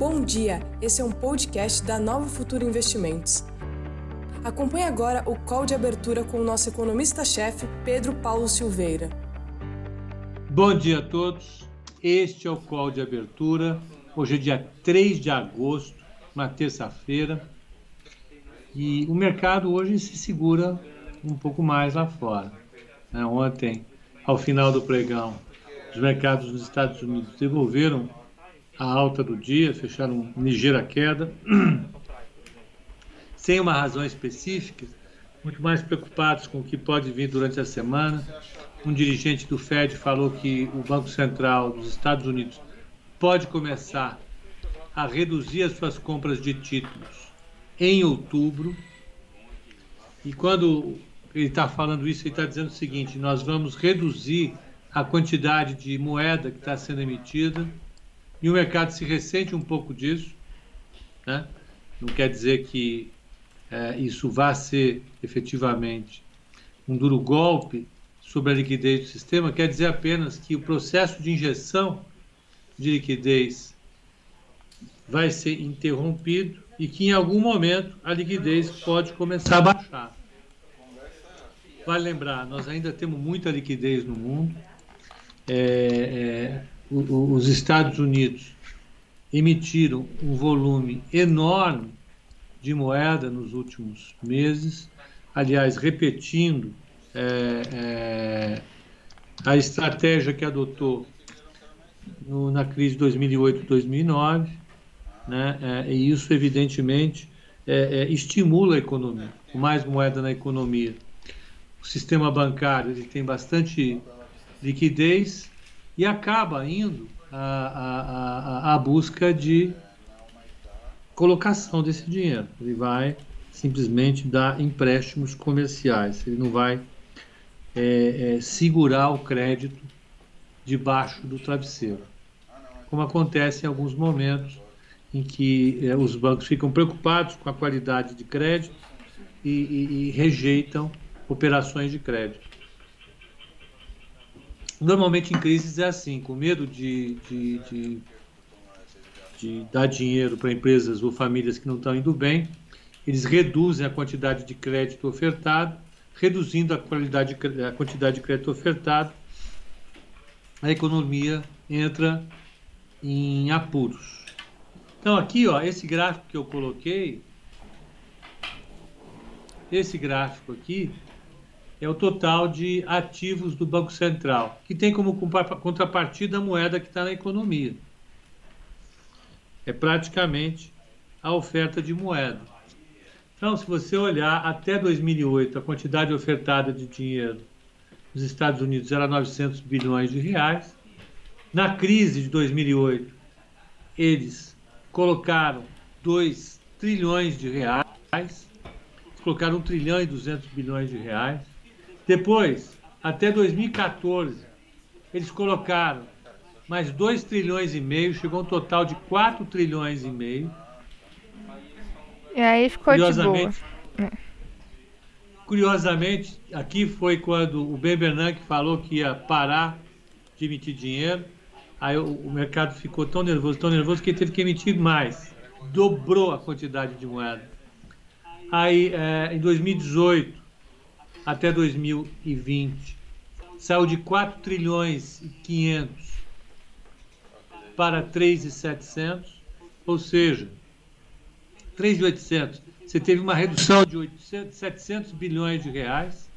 Bom dia, esse é um podcast da Nova Futura Investimentos. Acompanhe agora o call de abertura com o nosso economista-chefe, Pedro Paulo Silveira. Bom dia a todos, este é o call de abertura. Hoje é dia 3 de agosto, uma terça-feira, e o mercado hoje se segura um pouco mais lá fora. Né? Ontem, ao final do pregão, os mercados nos Estados Unidos devolveram a alta do dia, fecharam ligeira queda, sem uma razão específica, muito mais preocupados com o que pode vir durante a semana. Um dirigente do Fed falou que o Banco Central dos Estados Unidos pode começar a reduzir as suas compras de títulos em outubro. E quando ele está falando isso, ele está dizendo o seguinte: nós vamos reduzir a quantidade de moeda que está sendo emitida e o mercado se ressente um pouco disso. Né? Não quer dizer que é, isso vá ser efetivamente um duro golpe sobre a liquidez do sistema, quer dizer apenas que o processo de injeção de liquidez vai ser interrompido e que em algum momento a liquidez pode começar a baixar. Vale lembrar, nós ainda temos muita liquidez no mundo. É, é, os Estados Unidos emitiram um volume enorme de moeda nos últimos meses, aliás, repetindo é, é, a estratégia que adotou no, na crise de 2008-2009, né, é, e isso, evidentemente, é, é, estimula a economia. Com mais moeda na economia, o sistema bancário ele tem bastante liquidez e acaba indo à, à busca de colocação desse dinheiro. Ele vai simplesmente dar empréstimos comerciais, ele não vai é, é, segurar o crédito debaixo do travesseiro, como acontece em alguns momentos em que é, os bancos ficam preocupados com a qualidade de crédito e, e, e rejeitam operações de crédito. Normalmente em crises é assim, com medo de, de, de, de dar dinheiro para empresas ou famílias que não estão indo bem, eles reduzem a quantidade de crédito ofertado, reduzindo a, qualidade, a quantidade de crédito ofertado, a economia entra em apuros. Então aqui, ó, esse gráfico que eu coloquei, esse gráfico aqui, é o total de ativos do Banco Central, que tem como contrapartida a moeda que está na economia. É praticamente a oferta de moeda. Então, se você olhar até 2008, a quantidade ofertada de dinheiro nos Estados Unidos era 900 bilhões de reais. Na crise de 2008, eles colocaram 2 trilhões de reais, colocaram 1 trilhão e 200 bilhões de reais. Depois, até 2014, eles colocaram mais 2 trilhões e meio, chegou um total de 4 trilhões e meio. E aí ficou de boa. É. Curiosamente, aqui foi quando o Ben Bernanke falou que ia parar de emitir dinheiro. Aí o, o mercado ficou tão nervoso, tão nervoso que ele teve que emitir mais. Dobrou a quantidade de moeda. Aí, é, em 2018, até 2020 saiu de 4 trilhões e 500 para 3,700, ou seja, 3,800. Você teve uma redução de 800, 700 bilhões de reais.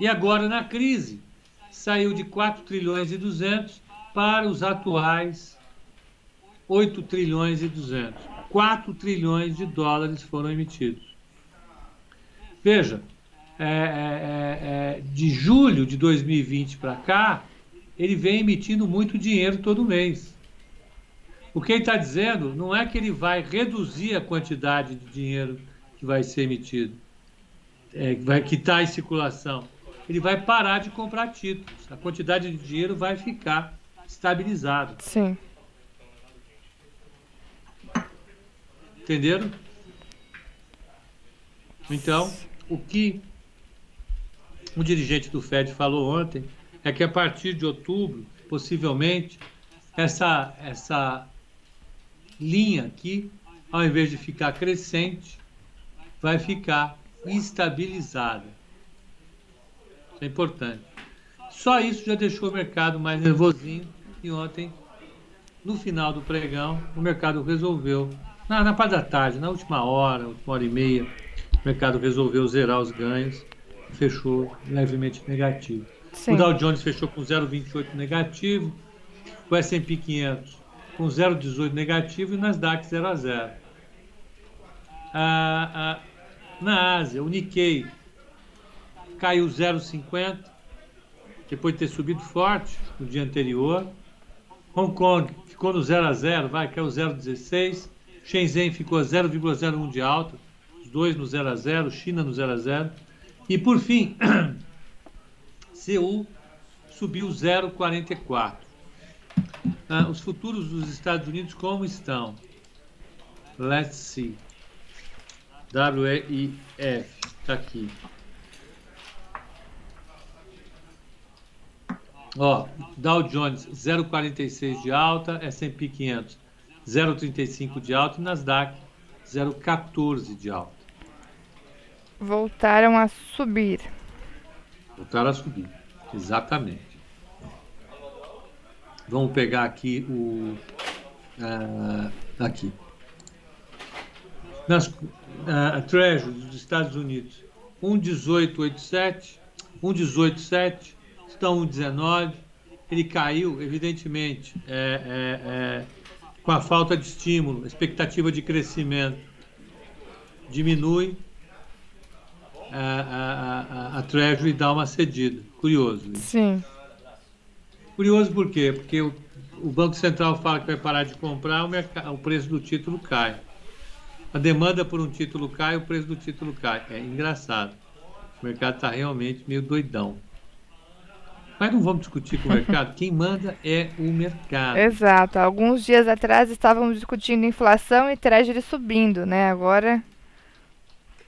E agora, na crise, saiu de 4 trilhões e 200 para os atuais 8 trilhões e 200. 4 trilhões de dólares foram emitidos. Veja, é, é, é, é, de julho de 2020 para cá, ele vem emitindo muito dinheiro todo mês. O que ele está dizendo não é que ele vai reduzir a quantidade de dinheiro que vai ser emitido, é, vai, que está em circulação. Ele vai parar de comprar títulos. A quantidade de dinheiro vai ficar estabilizada. Sim. Entenderam? Então, o que o dirigente do Fed falou ontem é que a partir de outubro, possivelmente, essa, essa linha aqui, ao invés de ficar crescente, vai ficar estabilizada. Isso é importante. Só isso já deixou o mercado mais nervosinho e ontem, no final do pregão, o mercado resolveu, na, na parte da tarde, na última hora, última hora e meia, o mercado resolveu zerar os ganhos, fechou levemente negativo. Sim. O Dow Jones fechou com 0,28 negativo, o S&P 500 com 0,18 negativo e o Nasdaq 0 a 0. Ah, ah, na Ásia, o Nikkei caiu 0,50 depois de ter subido forte no dia anterior. Hong Kong ficou no 0 a 0, vai, caiu 0,16. Shenzhen ficou a 0,01 de alta, dois no 0 a 0, China no 0 a 0. E por fim, Seul subiu 0,44. Ah, os futuros dos Estados Unidos como estão? Let's see. WEIF, está aqui. Ó, Dow Jones 0,46 de alta, S&P 500 0,35 de alta e Nasdaq 0,14 de alta. Voltaram a subir. Voltaram a subir, exatamente. Vamos pegar aqui o uh, aqui. Nas, uh, a Treasury dos Estados Unidos 1,1887, 1,187 estão 19, ele caiu, evidentemente, é, é, é, com a falta de estímulo, expectativa de crescimento diminui, a, a, a, Treasury dá uma cedida. Curioso. Isso. Sim. Curioso por quê? Porque o, o, Banco Central fala que vai parar de comprar, o, mercado, o preço do título cai. A demanda por um título cai, o preço do título cai. É engraçado. O mercado está realmente meio doidão. Mas não vamos discutir com o mercado. Quem manda é o mercado. Exato. Alguns dias atrás estávamos discutindo inflação e treasury subindo, né? Agora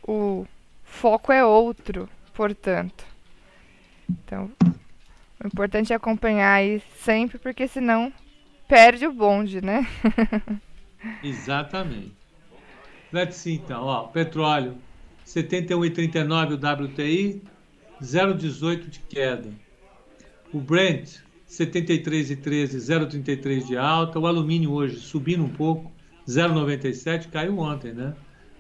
o foco é outro, portanto. Então, o importante é acompanhar aí sempre, porque senão perde o bonde, né? Exatamente. Let's see, então. Ó, petróleo, 71,39 o WTI, 0,18 de queda. O Brent, 73,13, 0,33 de alta. O alumínio hoje subindo um pouco, 0,97, caiu ontem, né?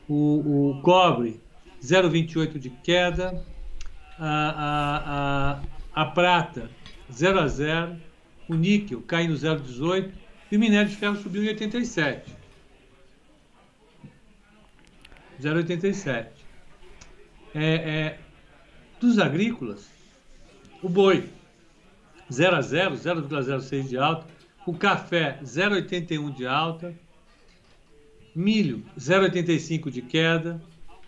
O, o cobre, 0,28 de queda. A, a, a, a prata, 0 a 0. O níquel caindo 0,18. E o minério de ferro subiu em 87. 0,87. É, é, dos agrícolas, o boi, 0 a 0, 0,06 de alta. O café, 0,81 de alta. Milho, 0,85 de queda.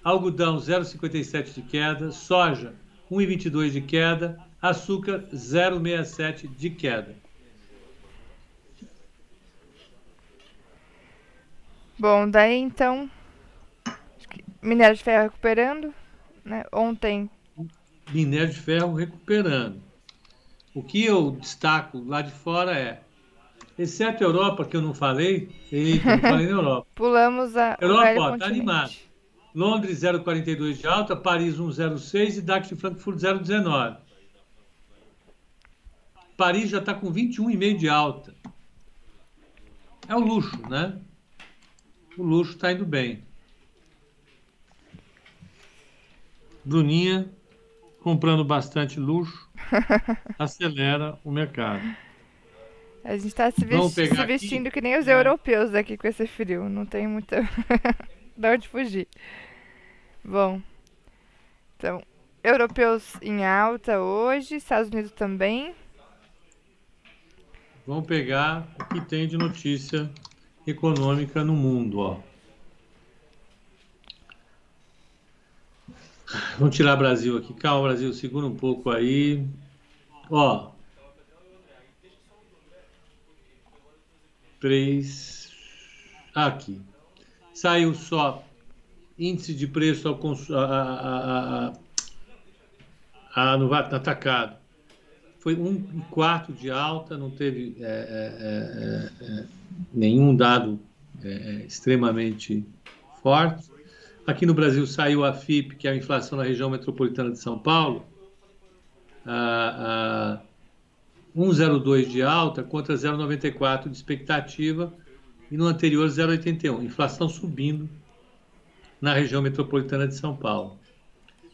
Algodão, 0,57 de queda. Soja, 1,22 de queda. Açúcar, 0,67 de queda. Bom, daí então, minério de ferro recuperando, né? Ontem. Minério de ferro recuperando. O que eu destaco lá de fora é, exceto a Europa, que eu não falei, eita, não falei na Europa. Pulamos a. Europa, está animado. Londres 0,42 de alta, Paris 1,06 e DAX de Frankfurt 0,19. Paris já está com 21,5 de alta. É o luxo, né? O luxo está indo bem. Bruninha comprando bastante luxo, acelera o mercado. A gente está se, vesti se, vestindo aqui. que nem os é. europeus aqui com esse frio. Não tem muita. de onde fugir. Bom. Então, europeus em alta hoje, Estados Unidos também. Vamos pegar o que tem de notícia econômica no mundo, ó. Vamos tirar Brasil aqui. Calma, Brasil, segura um pouco aí. Ó. Três. Aqui. Saiu só índice de preço ao a, a, a, a, no atacado. foi um quarto de alta, não teve é, é, é, é nenhum dado é, extremamente forte. Aqui no Brasil saiu a FIP, que é a inflação na região metropolitana de São Paulo, a, a 1,02 de alta contra 0,94 de expectativa e no anterior 0,81. Inflação subindo na região metropolitana de São Paulo.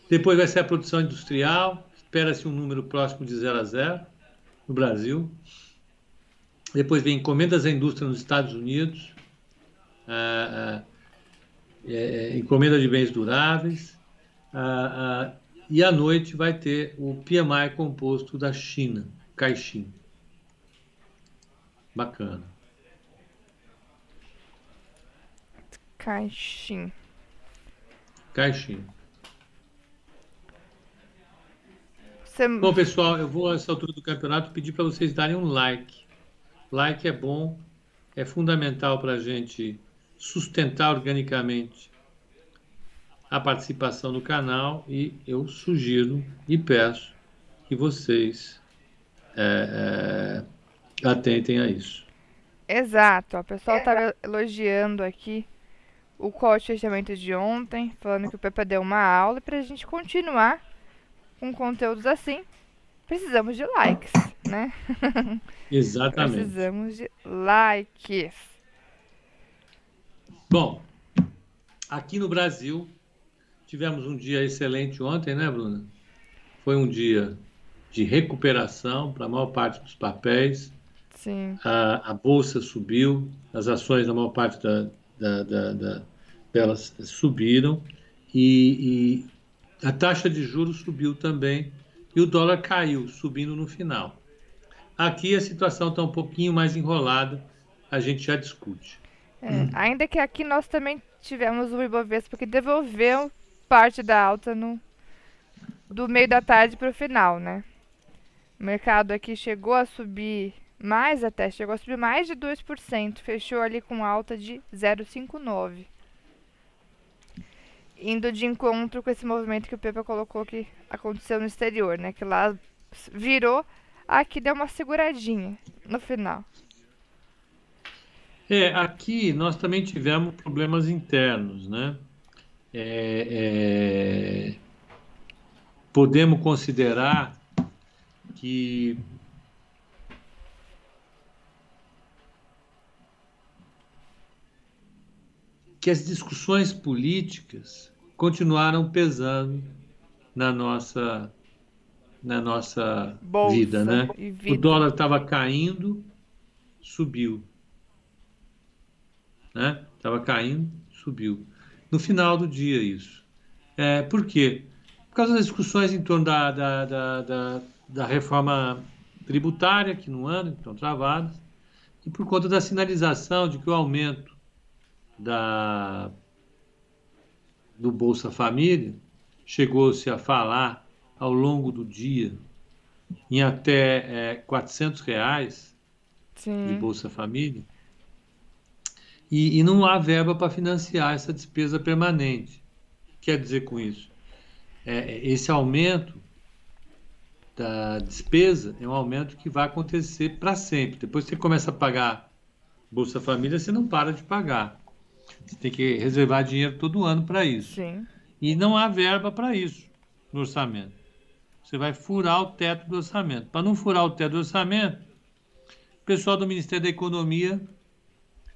Depois vai ser a produção industrial, espera-se um número próximo de 0 a 0 no Brasil. Depois vem encomendas à indústria nos Estados Unidos, a, é, é, encomenda de bens duráveis, e à noite vai ter o PMI composto da China, Caixin. Bacana. Caixin. Caixinha. Você... Bom, pessoal, eu vou, a essa altura do campeonato, pedir para vocês darem um like. Like é bom, é fundamental para a gente sustentar organicamente a participação no canal e eu sugiro e peço que vocês é, é, atentem a isso. Exato, o pessoal estava elogiando aqui o call de fechamento de ontem, falando que o Pepe deu uma aula e para a gente continuar com conteúdos assim, precisamos de likes, né? Exatamente. precisamos de likes. Bom, aqui no Brasil tivemos um dia excelente ontem, né, Bruna? Foi um dia de recuperação para a maior parte dos papéis. Sim. A, a bolsa subiu, as ações na maior parte da, da, da, da delas subiram e, e a taxa de juros subiu também e o dólar caiu, subindo no final. Aqui a situação está um pouquinho mais enrolada, a gente já discute. É, hum. Ainda que aqui nós também tivemos o Ibovespa que devolveu parte da alta no, do meio da tarde para o final, né? O mercado aqui chegou a subir mais até, chegou a subir mais de 2%, fechou ali com alta de 0,59. Indo de encontro com esse movimento que o Pepe colocou que aconteceu no exterior, né? Que lá virou, aqui deu uma seguradinha no final. É, aqui nós também tivemos problemas internos, né? É, é, podemos considerar que que as discussões políticas continuaram pesando na nossa na nossa Bolsa vida, né? Vida. O dólar estava caindo, subiu, né? Estava caindo, subiu. No final do dia isso. É, por quê? Por causa das discussões em torno da, da, da, da, da reforma tributária que não andam, que estão travadas, e por conta da sinalização de que o aumento da, do Bolsa Família, chegou-se a falar ao longo do dia em até é, 400 reais Sim. de Bolsa Família, e, e não há verba para financiar essa despesa permanente. Quer dizer com isso? É, esse aumento da despesa é um aumento que vai acontecer para sempre. Depois que você começa a pagar Bolsa Família, você não para de pagar. Você tem que reservar dinheiro todo ano para isso. Sim. E não há verba para isso no orçamento. Você vai furar o teto do orçamento. Para não furar o teto do orçamento, o pessoal do Ministério da Economia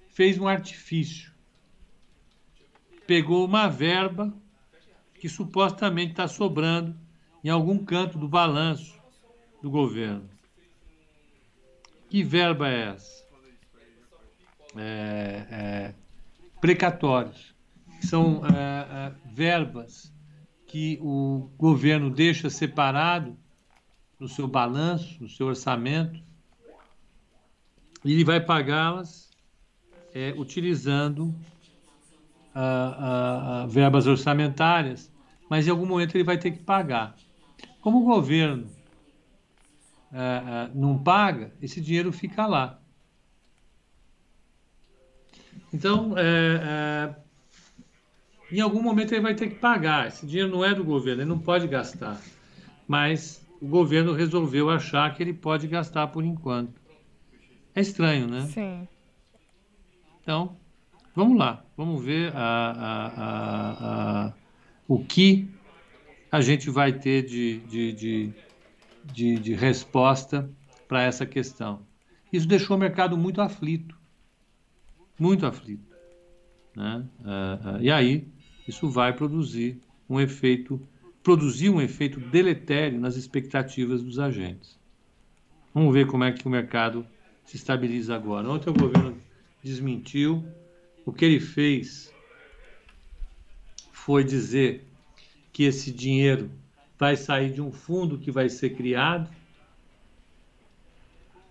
fez um artifício. Pegou uma verba que supostamente está sobrando em algum canto do balanço do governo. Que verba é essa? É, é, precatórios, que são é, é, verbas que o governo deixa separado no seu balanço, no seu orçamento, e ele vai pagá-las é, utilizando a, a, a verbas orçamentárias, mas em algum momento ele vai ter que pagar. Como o governo não paga, esse dinheiro fica lá. Então, é, é, em algum momento ele vai ter que pagar. Esse dinheiro não é do governo, ele não pode gastar. Mas o governo resolveu achar que ele pode gastar por enquanto. É estranho, né? Sim. Então, vamos lá, vamos ver a, a, a, o que a gente vai ter de, de, de, de, de resposta para essa questão. Isso deixou o mercado muito aflito, muito aflito. Né? Uh, uh, e aí, isso vai produzir um efeito, produzir um efeito deletério nas expectativas dos agentes. Vamos ver como é que o mercado se estabiliza agora. Ontem o governo desmentiu. O que ele fez foi dizer que esse dinheiro vai sair de um fundo que vai ser criado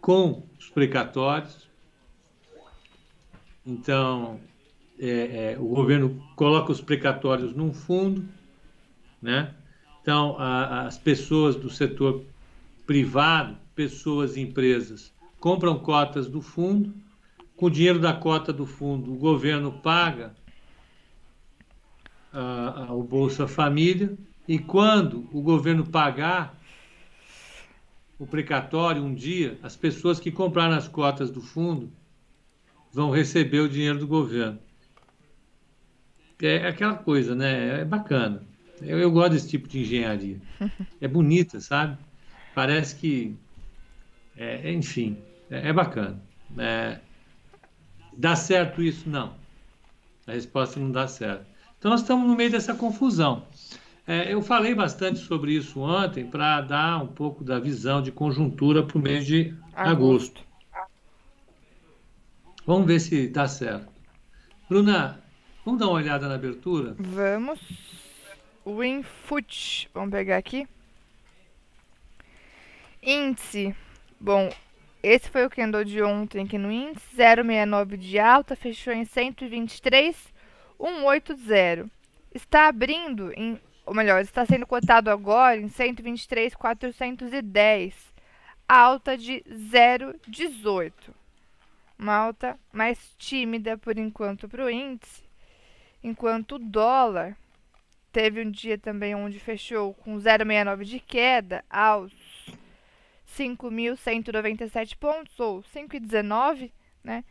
com os precatórios. Então, é, é, o governo coloca os precatórios num fundo, né? Então, a, as pessoas do setor privado, pessoas e empresas, compram cotas do fundo. Com o dinheiro da cota do fundo, o governo paga o Bolsa Família. E quando o governo pagar o precatório um dia, as pessoas que compraram as cotas do fundo vão receber o dinheiro do governo. É aquela coisa, né? É bacana. Eu, eu gosto desse tipo de engenharia. É bonita, sabe? Parece que. É, enfim, é, é bacana. É, dá certo isso? Não. A resposta não dá certo. Então, nós estamos no meio dessa confusão. É, eu falei bastante sobre isso ontem para dar um pouco da visão de conjuntura para o mês de agosto. agosto. Vamos ver se dá certo. Bruna, vamos dar uma olhada na abertura? Vamos. Winfoot, vamos pegar aqui. Índice. Bom, esse foi o candle de ontem aqui no índice, 0,69 de alta, fechou em 123,180. Está abrindo em, ou melhor, está sendo cotado agora em 123,410, alta de 0,18. Uma alta mais tímida por enquanto para o índice, enquanto o dólar teve um dia também onde fechou com 0,69 de queda aos 5.197 pontos, ou 5,19, né?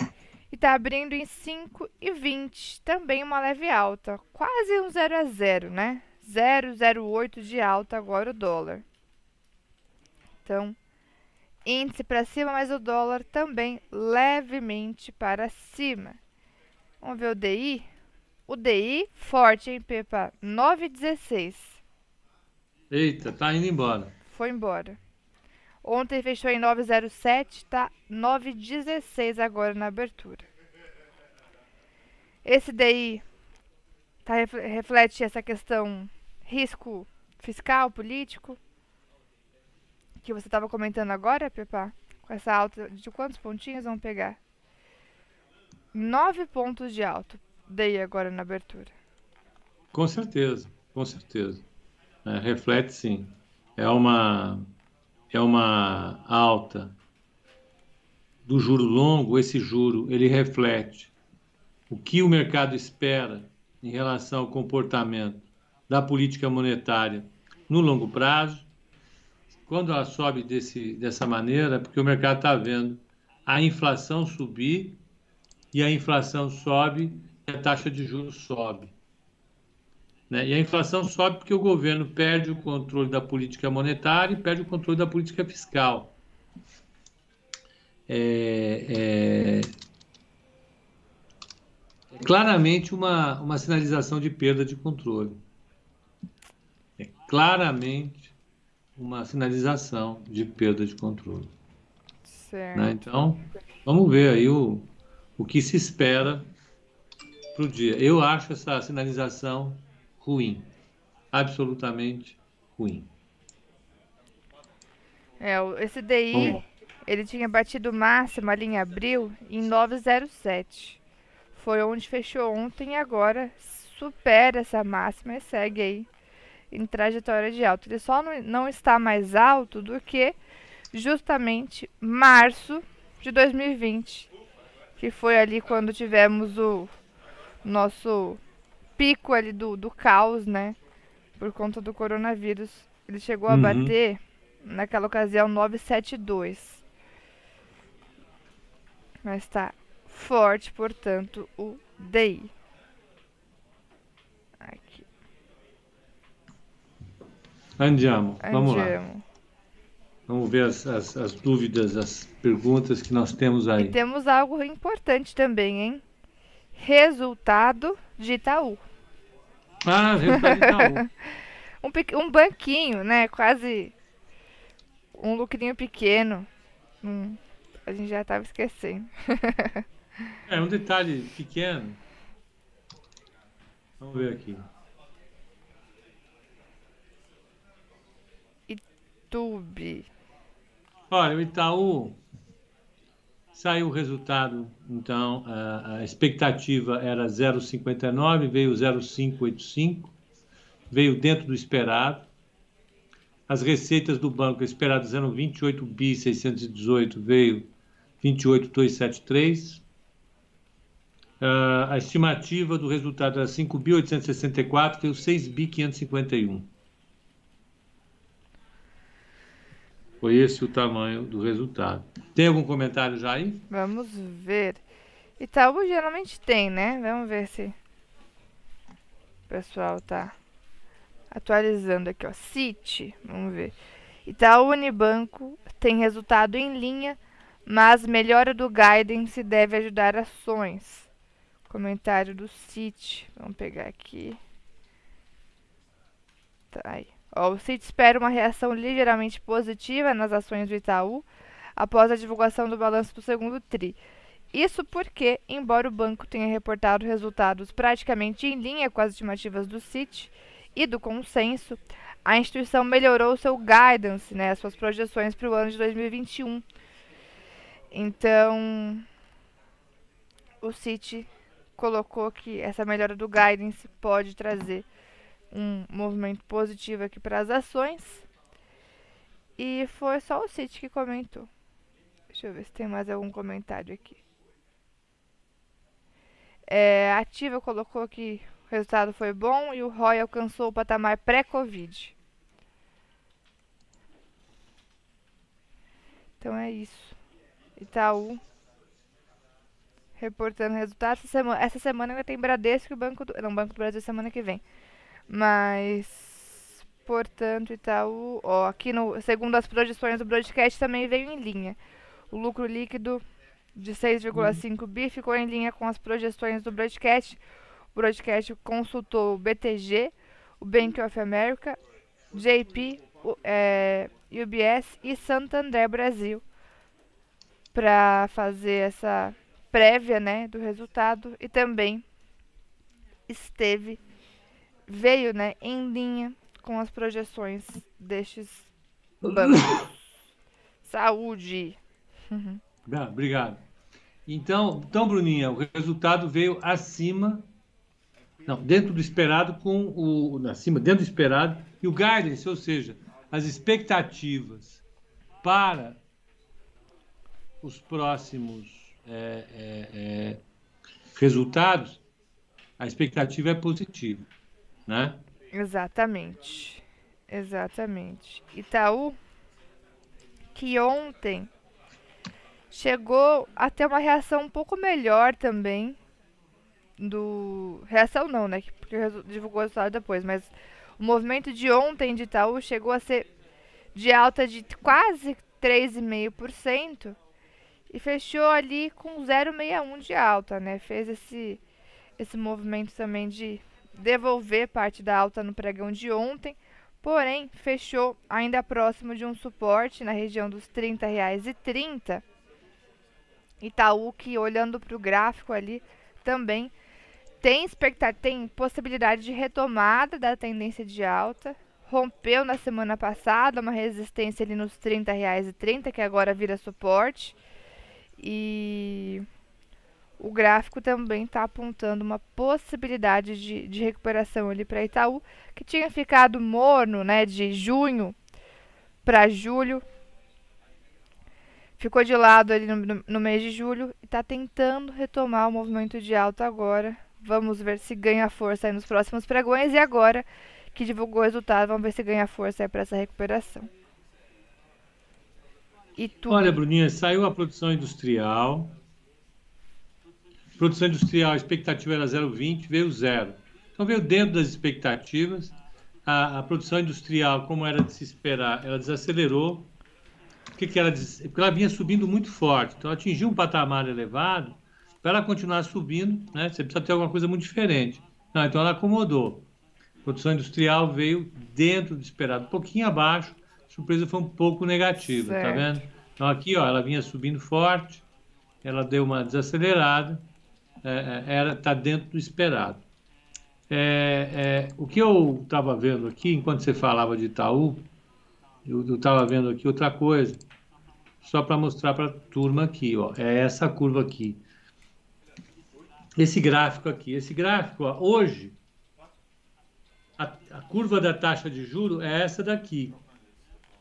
E está abrindo em 5,20, também uma leve alta, quase um 0 a 0, né? 0,08 de alta agora o dólar. Então, índice para cima, mas o dólar também levemente para cima. Vamos ver o DI? O DI forte, hein, Pepa? 9,16. Eita, tá indo embora. Foi embora. Ontem fechou em 9,07, tá 9,16 agora na abertura. Esse daí tá, reflete essa questão risco fiscal, político, que você estava comentando agora, Pepa? Com essa alta de quantos pontinhos vamos pegar? 9 pontos de alto, dei agora na abertura. Com certeza, com certeza. É, reflete sim. É uma é uma alta do juro longo, esse juro ele reflete o que o mercado espera em relação ao comportamento da política monetária no longo prazo. Quando ela sobe desse, dessa maneira, é porque o mercado está vendo a inflação subir e a inflação sobe e a taxa de juros sobe. Né? E a inflação sobe porque o governo perde o controle da política monetária e perde o controle da política fiscal. É, é, é claramente uma, uma sinalização de perda de controle. É claramente uma sinalização de perda de controle. Certo. Né? Então, vamos ver aí o, o que se espera para o dia. Eu acho essa sinalização ruim. Absolutamente ruim. É, esse DI, ele tinha batido máximo ali em abril em 907. Foi onde fechou ontem e agora supera essa máxima e segue aí em trajetória de alta. Ele só não, não está mais alto do que justamente março de 2020, que foi ali quando tivemos o nosso pico ali do, do caos, né? Por conta do coronavírus. Ele chegou a uhum. bater naquela ocasião 972. Mas está forte, portanto, o DI. Aqui. Andiamo. Vamos lá. Andiamo. Vamos ver as, as, as dúvidas, as perguntas que nós temos aí. E temos algo importante também, hein? Resultado de Itaú. Ah, resultado de Itaú. Um, um banquinho, né? Quase um lucrinho pequeno. Hum, a gente já estava esquecendo. É um detalhe pequeno. Vamos ver aqui. Tube. Olha, o Itaú saiu o resultado, então a, a expectativa era 0,59, veio 0,585, veio dentro do esperado. As receitas do banco esperadas eram 28 bi 618, veio 28,273. Ah, a estimativa do resultado era 5 bi 864, veio 6 bi 551. Foi esse o tamanho do resultado. Tem algum comentário já aí? Vamos ver. Itaú geralmente tem, né? Vamos ver se o pessoal tá atualizando aqui, ó. City, vamos ver. Itaú Unibanco tem resultado em linha, mas melhora do guidance deve ajudar ações. Comentário do City. Vamos pegar aqui. Tá aí. O Citi espera uma reação ligeiramente positiva nas ações do Itaú após a divulgação do balanço do segundo TRI. Isso porque, embora o banco tenha reportado resultados praticamente em linha com as estimativas do Citi e do consenso, a instituição melhorou seu guidance, né, suas projeções para o ano de 2021. Então, o Citi colocou que essa melhora do guidance pode trazer um movimento positivo aqui para as ações. E foi só o City que comentou. Deixa eu ver se tem mais algum comentário aqui. É, a Ativa colocou que o resultado foi bom e o ROI alcançou o patamar pré-Covid. Então é isso. Itaú reportando resultados. Essa semana, essa semana ainda tem Bradesco e o Banco do, não, Banco do Brasil semana que vem. Mas, portanto, Itaú, ó, aqui no, segundo as projeções do broadcast também veio em linha. O lucro líquido de 6,5 bi ficou em linha com as projeções do broadcast. O broadcast consultou o BTG, o Bank of America, JP, o, é, UBS e Santander Brasil para fazer essa prévia, né, do resultado e também esteve veio, né, em linha com as projeções destes bancos. Saúde. Ah, obrigado. Então, então, Bruninha, o resultado veio acima, não, dentro do esperado com o acima, dentro do esperado e o guidance, ou seja, as expectativas para os próximos é, é, é, resultados, a expectativa é positiva, né? Exatamente. Exatamente. Itaú, que ontem chegou a ter uma reação um pouco melhor também do reação não, né? Porque divulgou o resultado depois, mas o movimento de ontem de Itaú chegou a ser de alta de quase 3,5% e fechou ali com 0,61 de alta, né? Fez esse esse movimento também de devolver parte da alta no pregão de ontem, porém fechou ainda próximo de um suporte na região dos R$ 30,30. Itaú que olhando para o gráfico ali também tem tem possibilidade de retomada da tendência de alta. Rompeu na semana passada uma resistência ali nos R$ 30,30, que agora vira suporte. E o gráfico também está apontando uma possibilidade de, de recuperação ali para Itaú, que tinha ficado morno né, de junho para julho. Ficou de lado ali no, no- no mês de julho e está tentando retomar o movimento de alta agora. Vamos ver se ganha força nos próximos pregões. E agora que divulgou o resultado, vamos ver se ganha força para essa recuperação. e tudo. Olha, Bruninha, saiu a produção industrial. Produção industrial, a expectativa era 0,20, veio zero. Então veio dentro das expectativas. A, a, produção industrial, como era de se esperar, ela desacelerou. O que, que ela Porque ela vinha subindo muito forte. Então atingiu um patamar elevado. Para ela continuar subindo, né, você precisa ter alguma coisa muito diferente. Não, então ela acomodou. A produção industrial veio dentro do esperado, um pouquinho abaixo. A surpresa foi um pouco negativa, tá certo. tá vendo? Então aqui, ó, ela vinha subindo forte, ela deu uma desacelerada, era está dentro do esperado. É, é, o que eu estava vendo aqui, enquanto você falava de Itaú, eu estava vendo aqui outra coisa, só para mostrar para a turma aqui, ó, é essa curva aqui. Esse gráfico aqui, esse gráfico, ó, hoje, a, a, curva da taxa de juro é essa daqui,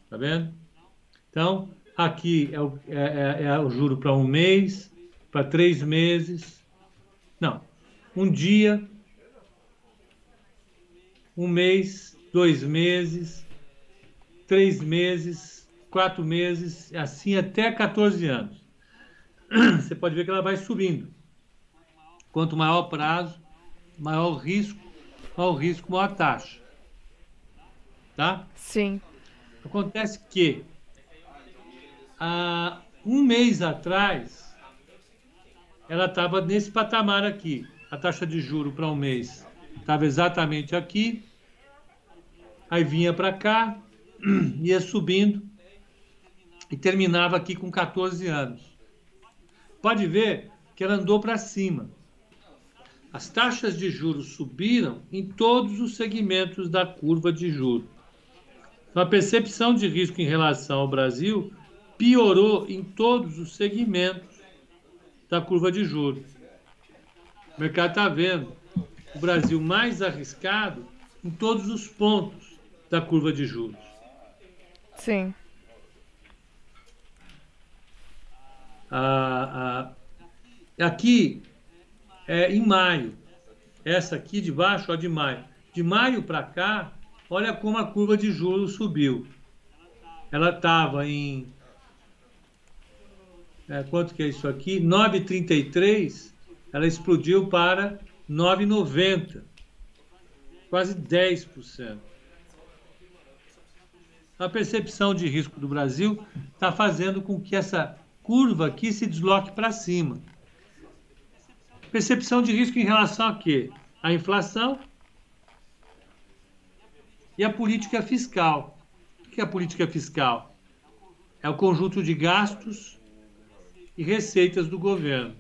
tá vendo? Então, aqui é o, é, é, é o juro para um mês, para três meses, não, um dia, um mês, dois meses, três meses, quatro meses, assim até 14 anos. Você pode ver que ela vai subindo. Quanto maior o prazo, maior o risco, maior o risco, maior a taxa. Tá? Sim. Acontece que há um mês atrás ela estava nesse patamar aqui. A taxa de juro para um mês estava exatamente aqui aí vinha para cá, ia subindo e terminava aqui com 14 anos. Pode ver que ela andou para cima. As taxas de juros subiram em todos os segmentos da curva de juros. Então, a percepção de risco em relação ao Brasil piorou em todos os segmentos da curva de juros. O mercado está vendo o Brasil mais arriscado em todos os pontos da curva de juros. Sim. Ah, ah, aqui é em maio. Essa aqui de baixo, ó, de maio. De maio para cá, olha como a curva de juros subiu. Ela estava em. É, quanto que é isso aqui? 9,33. Ela explodiu para 9,90. Quase 10% a percepção de risco do Brasil está fazendo com que essa curva aqui se desloque para cima. Percepção de risco em relação a quê? A inflação e a política fiscal. O que é a política fiscal? É o conjunto de gastos e receitas do governo.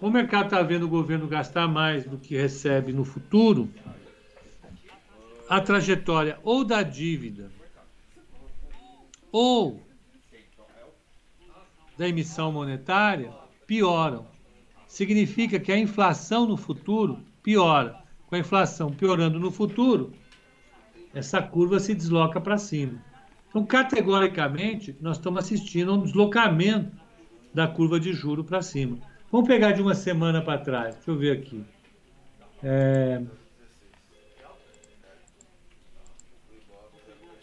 O mercado está vendo o governo gastar mais do que recebe no futuro. A trajetória ou da dívida ou da emissão monetária pioram. Significa que a inflação no futuro piora. Com a inflação piorando no futuro, essa curva se desloca para cima. Então, categoricamente, nós estamos assistindo a um deslocamento da curva de juro para cima. Vamos pegar de uma semana para trás. Deixa eu ver aqui. É...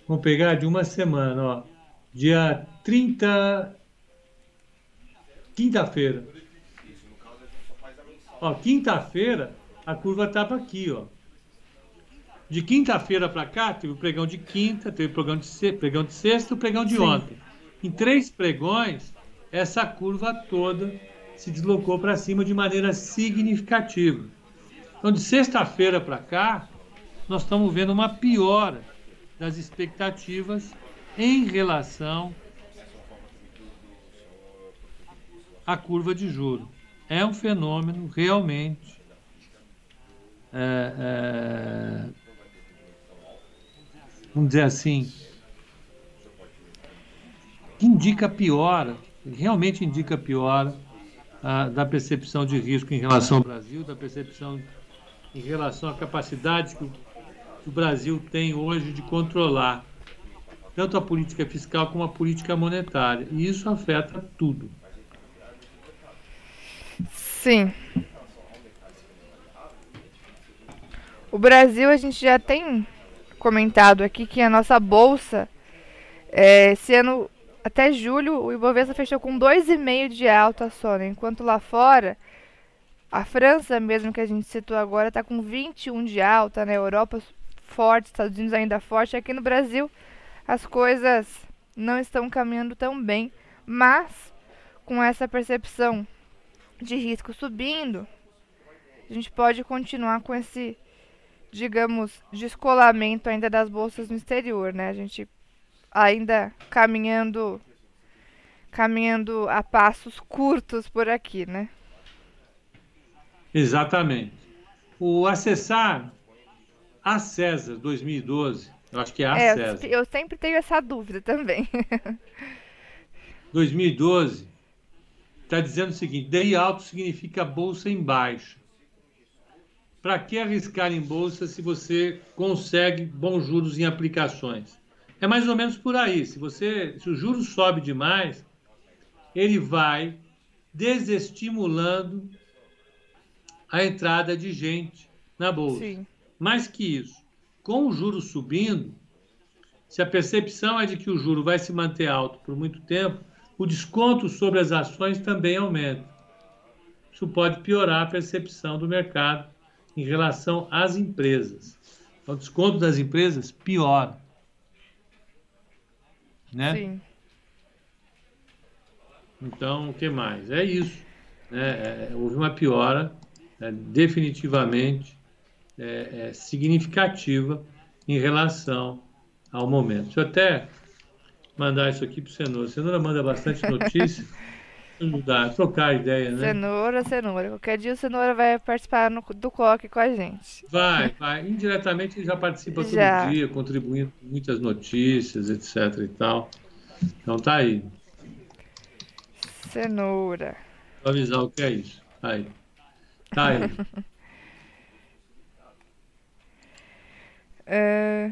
Vamos pegar de uma semana, ó dia 30. Quinta-feira. Ó, quinta-feira a curva estava aqui, ó. De quinta-feira para cá, teve o pregão de quinta, teve o pregão de, pregão de sexta e o pregão de Sim. ontem. Em três pregões, essa curva toda se deslocou para cima de maneira significativa. Então, de sexta-feira para cá, nós estamos vendo uma piora das expectativas em relação à curva de juro. É um fenômeno realmente é, é, vamos dizer assim, que indica piora, realmente indica piora ah, da percepção de risco em relação ao Brasil, da percepção em relação à capacidade que o, que o Brasil tem hoje de controlar tanto a política fiscal como a política monetária. E isso afeta tudo. Sim. O Brasil, a gente já tem comentado aqui que a nossa bolsa, é, esse ano, até julho o Ibovespa fechou com 2,5 de alta só, né? enquanto lá fora a França mesmo que a gente citou agora está com 21 de alta, né? Europa forte, Estados Unidos ainda forte, aqui no Brasil as coisas não estão caminhando tão bem, mas com essa percepção de risco subindo, a gente pode continuar com esse, digamos, descolamento ainda das bolsas no exterior, né? A gente ainda caminhando caminhando a passos curtos por aqui, né? Exatamente. O acessar a César 2012, eu acho que é a é, César. Eu sempre tenho essa dúvida também. 2012 está dizendo o seguinte: DI alto significa bolsa em baixa. Para que arriscar em bolsa se você consegue bons juros em aplicações? É mais ou menos por aí. Se você, se o juros sobe demais, ele vai desestimulando a entrada de gente na bolsa. Sim. Mais que isso, com o juro subindo, se a percepção é de que o juro vai se manter alto por muito tempo, o desconto sobre as ações também aumenta. Isso pode piorar a percepção do mercado em relação às empresas. O desconto das empresas piora. Né? Sim. Então, o que mais? É isso. Né? É, é houve uma piora é, definitivamente é, é, significativa em relação ao momento. Deixa eu até mandar isso aqui para o Cenoura. Cenoura manda bastante notícia. Ajudar, trocar ideia, né? Cenoura, cenoura. Qualquer dia o cenoura vai participar no, do COC com a gente. Vai, vai. Indiretamente ele já participa já. todo dia, contribuindo com muitas notícias, etc e tal. Então tá aí. Cenoura. Vou avisar o que é isso. Aí. Tá aí. é...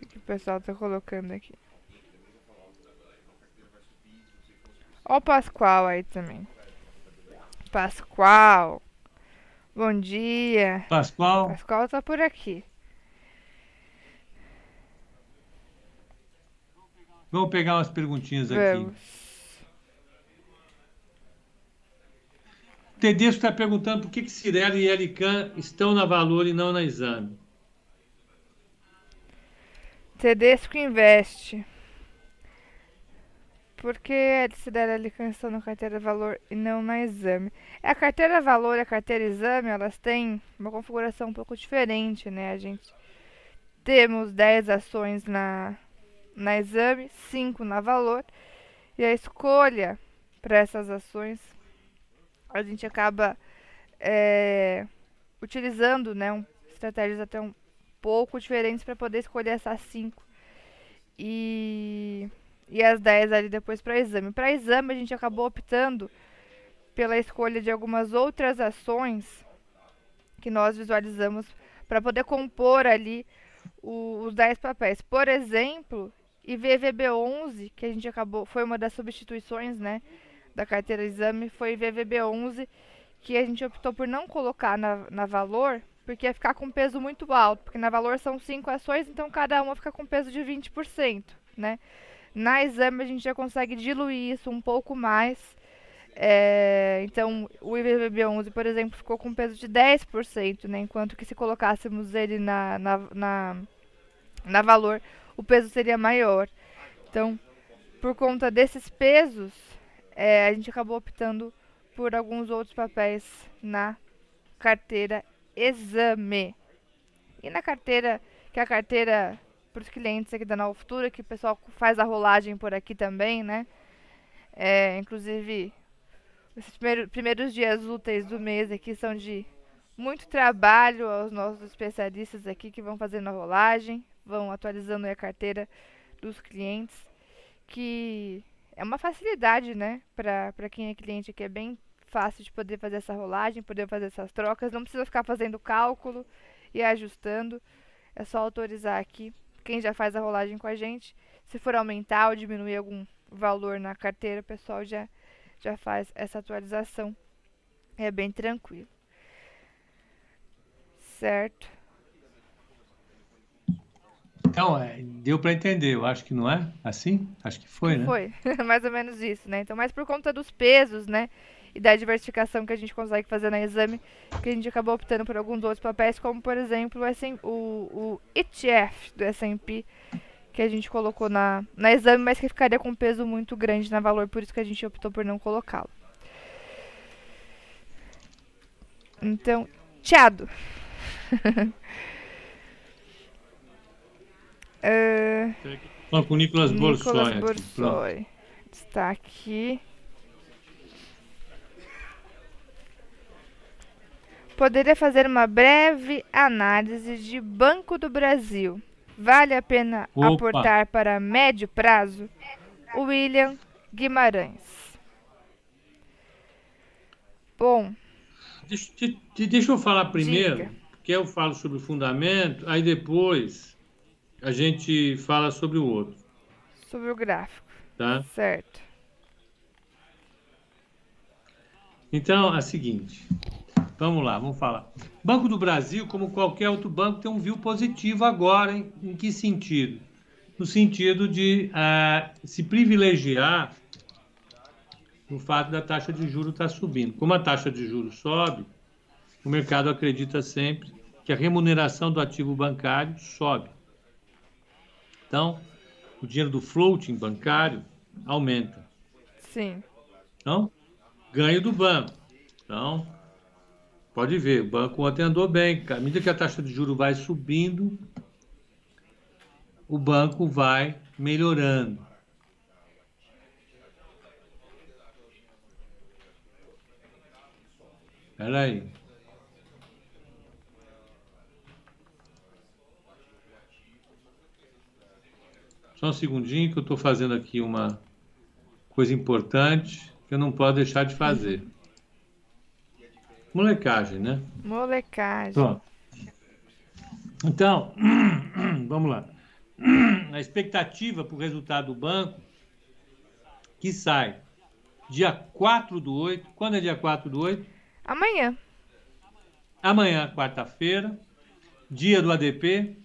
O que o pessoal tá colocando aqui? Ó o Pascoal aí também. Pascoal. Bom dia. Pascoal. Pascoal tá por aqui. Vamos pegar umas perguntinhas Vamos. aqui. Tedesco está perguntando por que, que Cirela e Elican estão na Valor e não na Exame. Tedesco investe. Por que a Cirela e Elican estão na carteira Valor e não na Exame? É, a carteira Valor e a carteira Exame, elas têm uma configuração um pouco diferente, né? A gente temos 10 ações na, na Exame, 5 na Valor. E a escolha para essas ações a gente acaba é, utilizando né, um, estratégias até um pouco diferentes para poder escolher essas 5 e, e as 10 ali depois para exame. Para exame, a gente acabou optando pela escolha de algumas outras ações que nós visualizamos para poder compor ali o, os 10 papéis. Por exemplo, IVVB11, que a gente acabou, foi uma das substituições, né? da carteira exame foi VVB11, que a gente optou por não colocar na, na valor, porque ia ficar com peso muito alto, porque na valor são 5 ações, então cada uma fica com peso de 20%, né? Na exame a gente já consegue diluir isso um pouco mais. É, então, o IVVB11, por exemplo, ficou com peso de 10%, né? Enquanto que se colocássemos ele na, na, na, na valor, o peso seria maior. Então, por conta desses pesos, é, a gente acabou optando por alguns outros papéis na carteira exame. E na carteira, que é a carteira para os clientes aqui da Nova Futura, que o pessoal faz a rolagem por aqui também, né? É, inclusive, esses primeiros, primeiros dias úteis do mês aqui são de muito trabalho aos nossos especialistas aqui que vão fazendo a rolagem, vão atualizando a carteira dos clientes, que é uma facilidade, né, para quem é cliente que é bem fácil de poder fazer essa rolagem, poder fazer essas trocas, não precisa ficar fazendo cálculo e ajustando, é só autorizar aqui. Quem já faz a rolagem com a gente, se for aumentar ou diminuir algum valor na carteira, o pessoal já já faz essa atualização. É bem tranquilo. Certo? Então, é, Deu para entender, eu acho que não é assim? Acho que foi, né? Foi, mais ou menos isso, né? Então, mais por conta dos pesos, né? E da diversificação que a gente consegue fazer no exame, que a gente acabou optando por alguns outros papéis, como por exemplo o, o, o ETF do S&P, que a gente colocou na, na exame, mas que ficaria com peso muito grande na valor, por isso que a gente optou por não colocá-lo. Então, tchado. uh, Vamos com o Nicolas Borsoi. Borsoi. Está aqui. Poderia fazer uma breve análise de Banco do Brasil. Vale a pena Opa. aportar para médio prazo? William Guimarães. Bom, Deixa, deixa eu falar primeiro, Diga. porque eu falo sobre o fundamento, aí depois a gente fala sobre o outro. Sobre o gráfico. Tá? Certo. Então, é o seguinte. Vamos lá, vamos falar. Banco do Brasil, como qualquer outro banco, tem um view positivo agora. Em, em que sentido? No sentido de uh, se privilegiar o fato da taxa de juros estar tá subindo. Como a taxa de juros sobe, o mercado acredita sempre que a remuneração do ativo bancário sobe. Então, o dinheiro do floating bancário aumenta. Sim. Então, ganho do banco. Então, pode ver, o banco ontem andou bem. À medida que a taxa de juros vai subindo, o banco vai melhorando. Espera aí. Só um segundinho que eu estou fazendo aqui uma coisa importante que eu não posso deixar de fazer. Molecagem, né? Molecagem. Pronto. Então, vamos lá. A expectativa para o resultado do banco que sai dia 4 do 8. Quando é dia 4 do 8? Amanhã. Amanhã, quarta-feira, dia do ADP,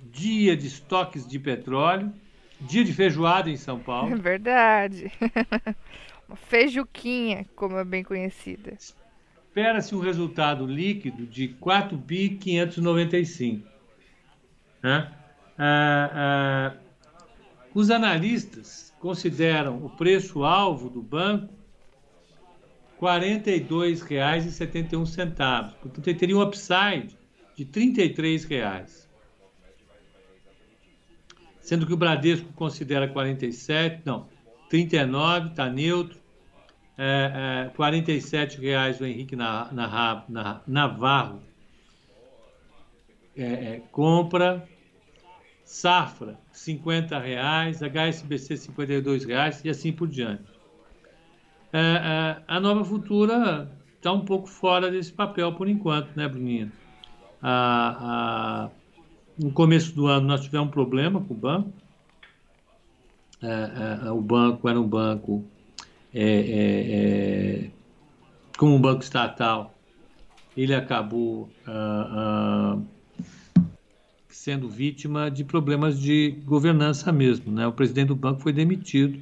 dia de estoques de petróleo, dia de feijoada em São Paulo. É verdade. Uma feijuquinha, como é bem conhecida. Espera-se um resultado líquido de 4 bi 595. Né? Ah, ah, os analistas consideram o preço-alvo do banco R$ 42,71. Portanto, teria um upside de R$ 33,00. Sendo que o Bradesco considera 47, não, 39, está neutro. É, é, 47 reais o Henrique na, na, na, Navarro é, é, compra. Safra, 50 reais. HSBC, 52 reais e assim por diante é, é, a Nova Futura está um pouco fora desse papel por enquanto, né, Bruninha? A, a, no começo do ano nós tivemos um problema com o banco. É o banco era um banco é, é, como um banco estatal, ele acabou ah, ah, sendo vítima de problemas de governança mesmo. Né? O presidente do banco foi demitido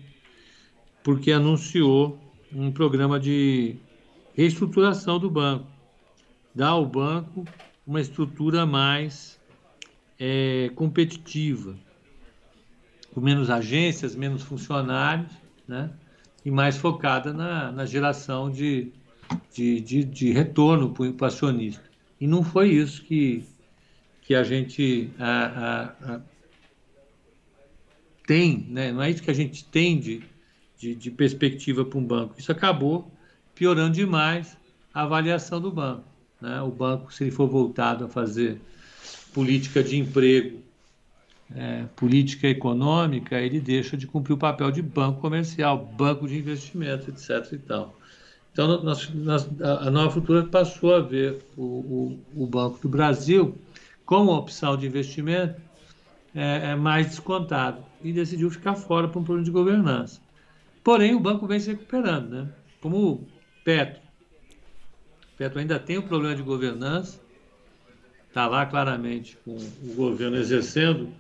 porque anunciou um programa de reestruturação do banco, dar ao banco uma estrutura mais é, competitiva, com menos agências, menos funcionários, né? E mais focada na, na geração de, de, de, de retorno para o acionista. E não foi isso que, que a gente a, a, a, tem, né? não é isso que a gente tem de de, de perspectiva para um banco. Isso acabou piorando demais a avaliação do banco. Né? O banco, se ele for voltado a fazer política de emprego, é, política econômica, ele deixa de cumprir o papel de banco comercial, banco de investimento, etc. E tal. Então, nós, nós, a Nova Futura passou a ver o, o, o Banco do Brasil como opção de investimento é, é mais descontado e decidiu ficar fora por um problema de governança. Porém, o banco vem se recuperando, né? Como o Petro. O Petro ainda tem um problema de governança, está está lá claramente com o governo exercendo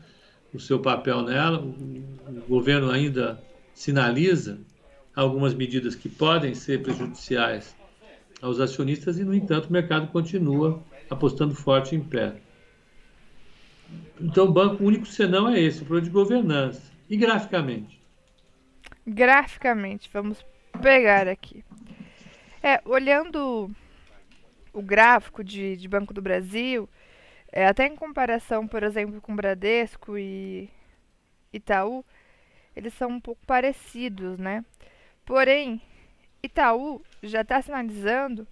o seu papel nela. O governo ainda sinaliza algumas medidas que podem ser prejudiciais aos acionistas e, no entanto, o mercado continua apostando forte em pé. Então, o banco único senão é esse, o problema de governança. E graficamente? Graficamente, vamos pegar aqui. É, olhando o gráfico de, de Banco do Brasil, é, até em comparação, por exemplo, com Bradesco e Itaú, eles são um pouco parecidos, né? Porém, Itaú já está sinalizando,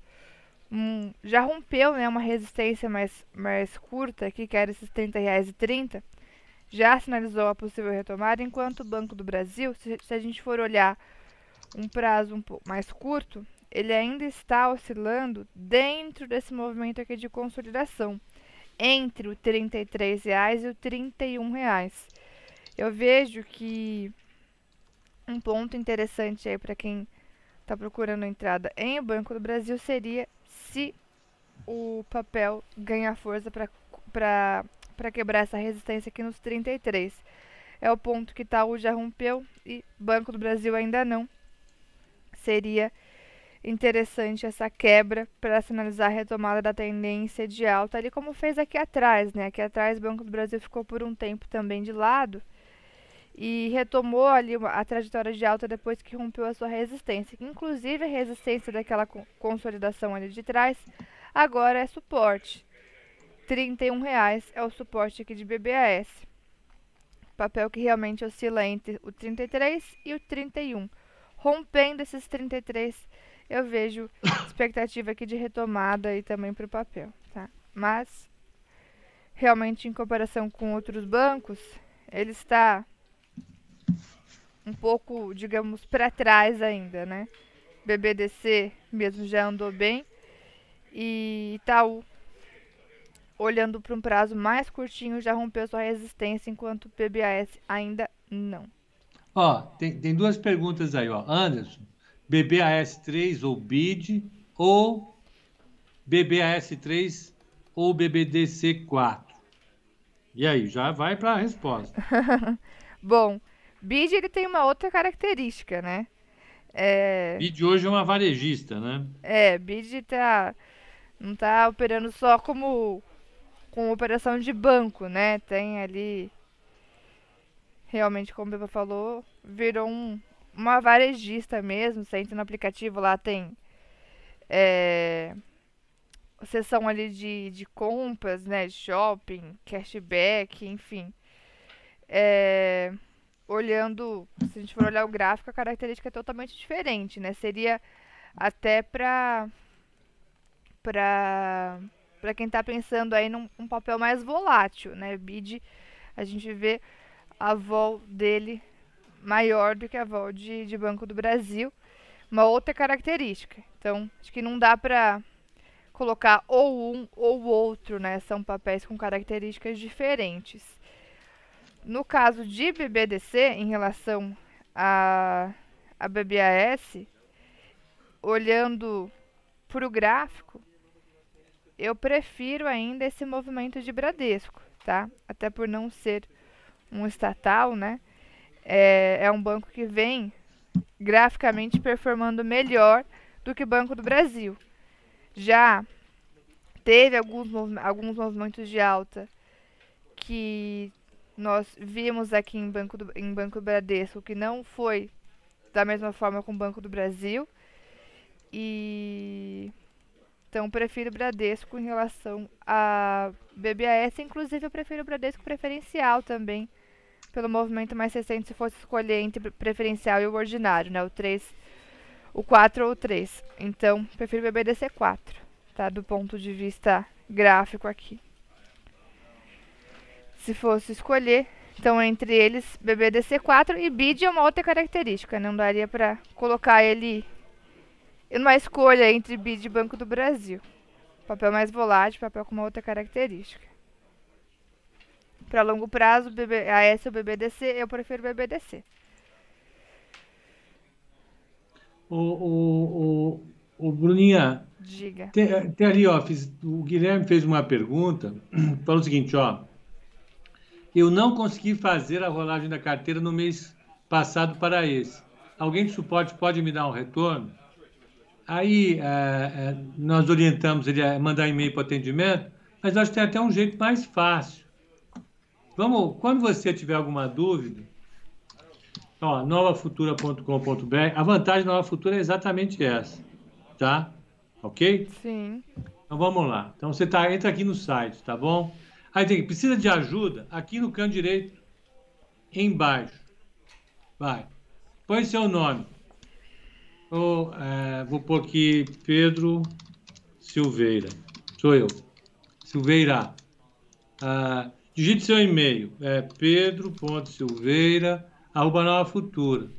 um, já rompeu né, uma resistência mais, mais curta, que era esses R$ 30,30, já sinalizou a possível retomada, enquanto o Banco do Brasil, se, se a gente for olhar um prazo um pouco mais curto, ele ainda está oscilando dentro desse movimento aqui de consolidação, entre o R$ 33,00 e o R$ 31,00. Eu vejo que um ponto interessante aí para quem está procurando entrada em Banco do Brasil seria se o papel ganhar força para quebrar essa resistência aqui nos 33. É o ponto que Itaú já rompeu e Banco do Brasil ainda não. Seria interessante essa quebra para sinalizar a retomada da tendência de alta, ali como fez aqui atrás, né? Aqui atrás o Banco do Brasil ficou por um tempo também de lado e retomou ali a trajetória de alta depois que rompeu a sua resistência. Inclusive a resistência daquela consolidação ali de trás agora é suporte. R$ 31,00 é o suporte aqui de BBAS. Papel que realmente oscila entre o 33 e o 31. Rompendo esses 33, eu vejo expectativa aqui de retomada e também para o papel, tá? Mas realmente em comparação com outros bancos, ele está um pouco, digamos, para trás ainda, né? BBDC mesmo já andou bem. E Itaú, olhando para um prazo mais curtinho, já rompeu sua resistência, enquanto o PBAS ainda não. Ó, tem, tem duas perguntas aí, ó. Anderson, BBAS3 ou BID ou BBAS3 ou BBDC4? E aí, já vai para a resposta. Bom, BID ele tem uma outra característica, né? É... BID hoje é uma varejista, né? É, BID tá, não tá operando só como com operação de banco, né? Tem ali, realmente, como o Beba falou, virou um, uma varejista mesmo. Você entra no aplicativo, lá tem é, seção ali de, de compras, né? Shopping, cashback, enfim. É, olhando, se a gente for olhar o gráfico, a característica é totalmente diferente, né? Seria até para para para quem está pensando aí num um papel mais volátil, né? BID, a gente vê a vol dele maior do que a vol de, de Banco do Brasil, uma outra característica. Então, acho que não dá para colocar ou um ou outro, né? São papéis com características diferentes. No caso de BBDC, em relação a, a BBAS, olhando para o gráfico, eu prefiro ainda esse movimento de Bradesco, tá? Até por não ser um estatal, né? É, é um banco que vem graficamente performando melhor do que o Banco do Brasil. Já teve alguns, alguns movimentos de alta que nós vimos aqui em Banco, do, em Banco Bradesco que não foi da mesma forma com o Banco do Brasil. E então prefiro Bradesco em relação a BBAS, inclusive eu prefiro Bradesco preferencial também, pelo movimento mais recente se fosse escolher entre preferencial e o ordinário, né, o 3, o 4 ou o 3. Então, prefiro BBDC 4, tá, do ponto de vista gráfico aqui se fosse escolher. Então, entre eles, BBDC4 e BID é uma outra característica. Não daria para colocar ele numa escolha entre BID e Banco do Brasil. Papel mais volátil, papel com uma outra característica. Para longo prazo, BB, AS ou BBDC, eu prefiro BBDC. O, o, o, o Bruninha, Diga. tem, tem ali, ó, fiz, o Guilherme fez uma pergunta, falou o seguinte, ó, eu não consegui fazer a rolagem da carteira no mês passado para esse. Alguém de suporte pode me dar um retorno? Aí é, é, nós orientamos ele a mandar e-mail para o atendimento, mas nós temos até um jeito mais fácil. Vamos, quando você tiver alguma dúvida, ó, novafutura.com.br, a vantagem da Nova Futura é exatamente essa, tá? Ok? Sim. Então vamos lá. Então você tá, entra aqui no site, tá bom? Aí tem, precisa de ajuda? Aqui no canto direito, embaixo. Vai. Põe seu nome. Ou, é, vou pôr aqui Pedro Silveira. Sou eu. Silveira. Ah, digite seu e-mail. É pedro.silveira, arroba Nova Futura.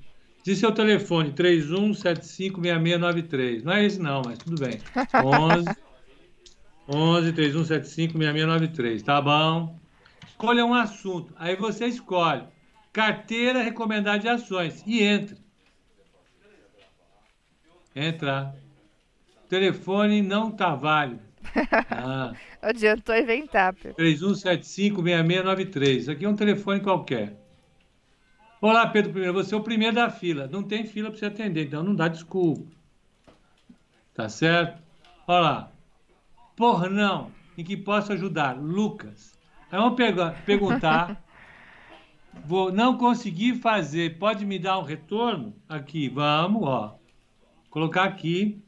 Diz seu telefone, 31756693. Não é esse não, mas tudo bem. 11 11 3175 6693. Tá bom? Escolha um assunto. Aí você escolhe carteira recomendada de ações e entra. Entra. Telefone não tá válido. Ah, Adiantou inventar, Pedro. 31756693. Isso aqui é um telefone qualquer. Olá, Pedro Primeiro. Você é o primeiro da fila. Não tem fila para você atender, então não dá desculpa. Tá certo? Olha lá. Por não, em que posso ajudar? Lucas. Aí vamos perguntar. Vou não conseguir fazer. Pode me dar um retorno? Aqui, vamos, ó. Colocar aqui.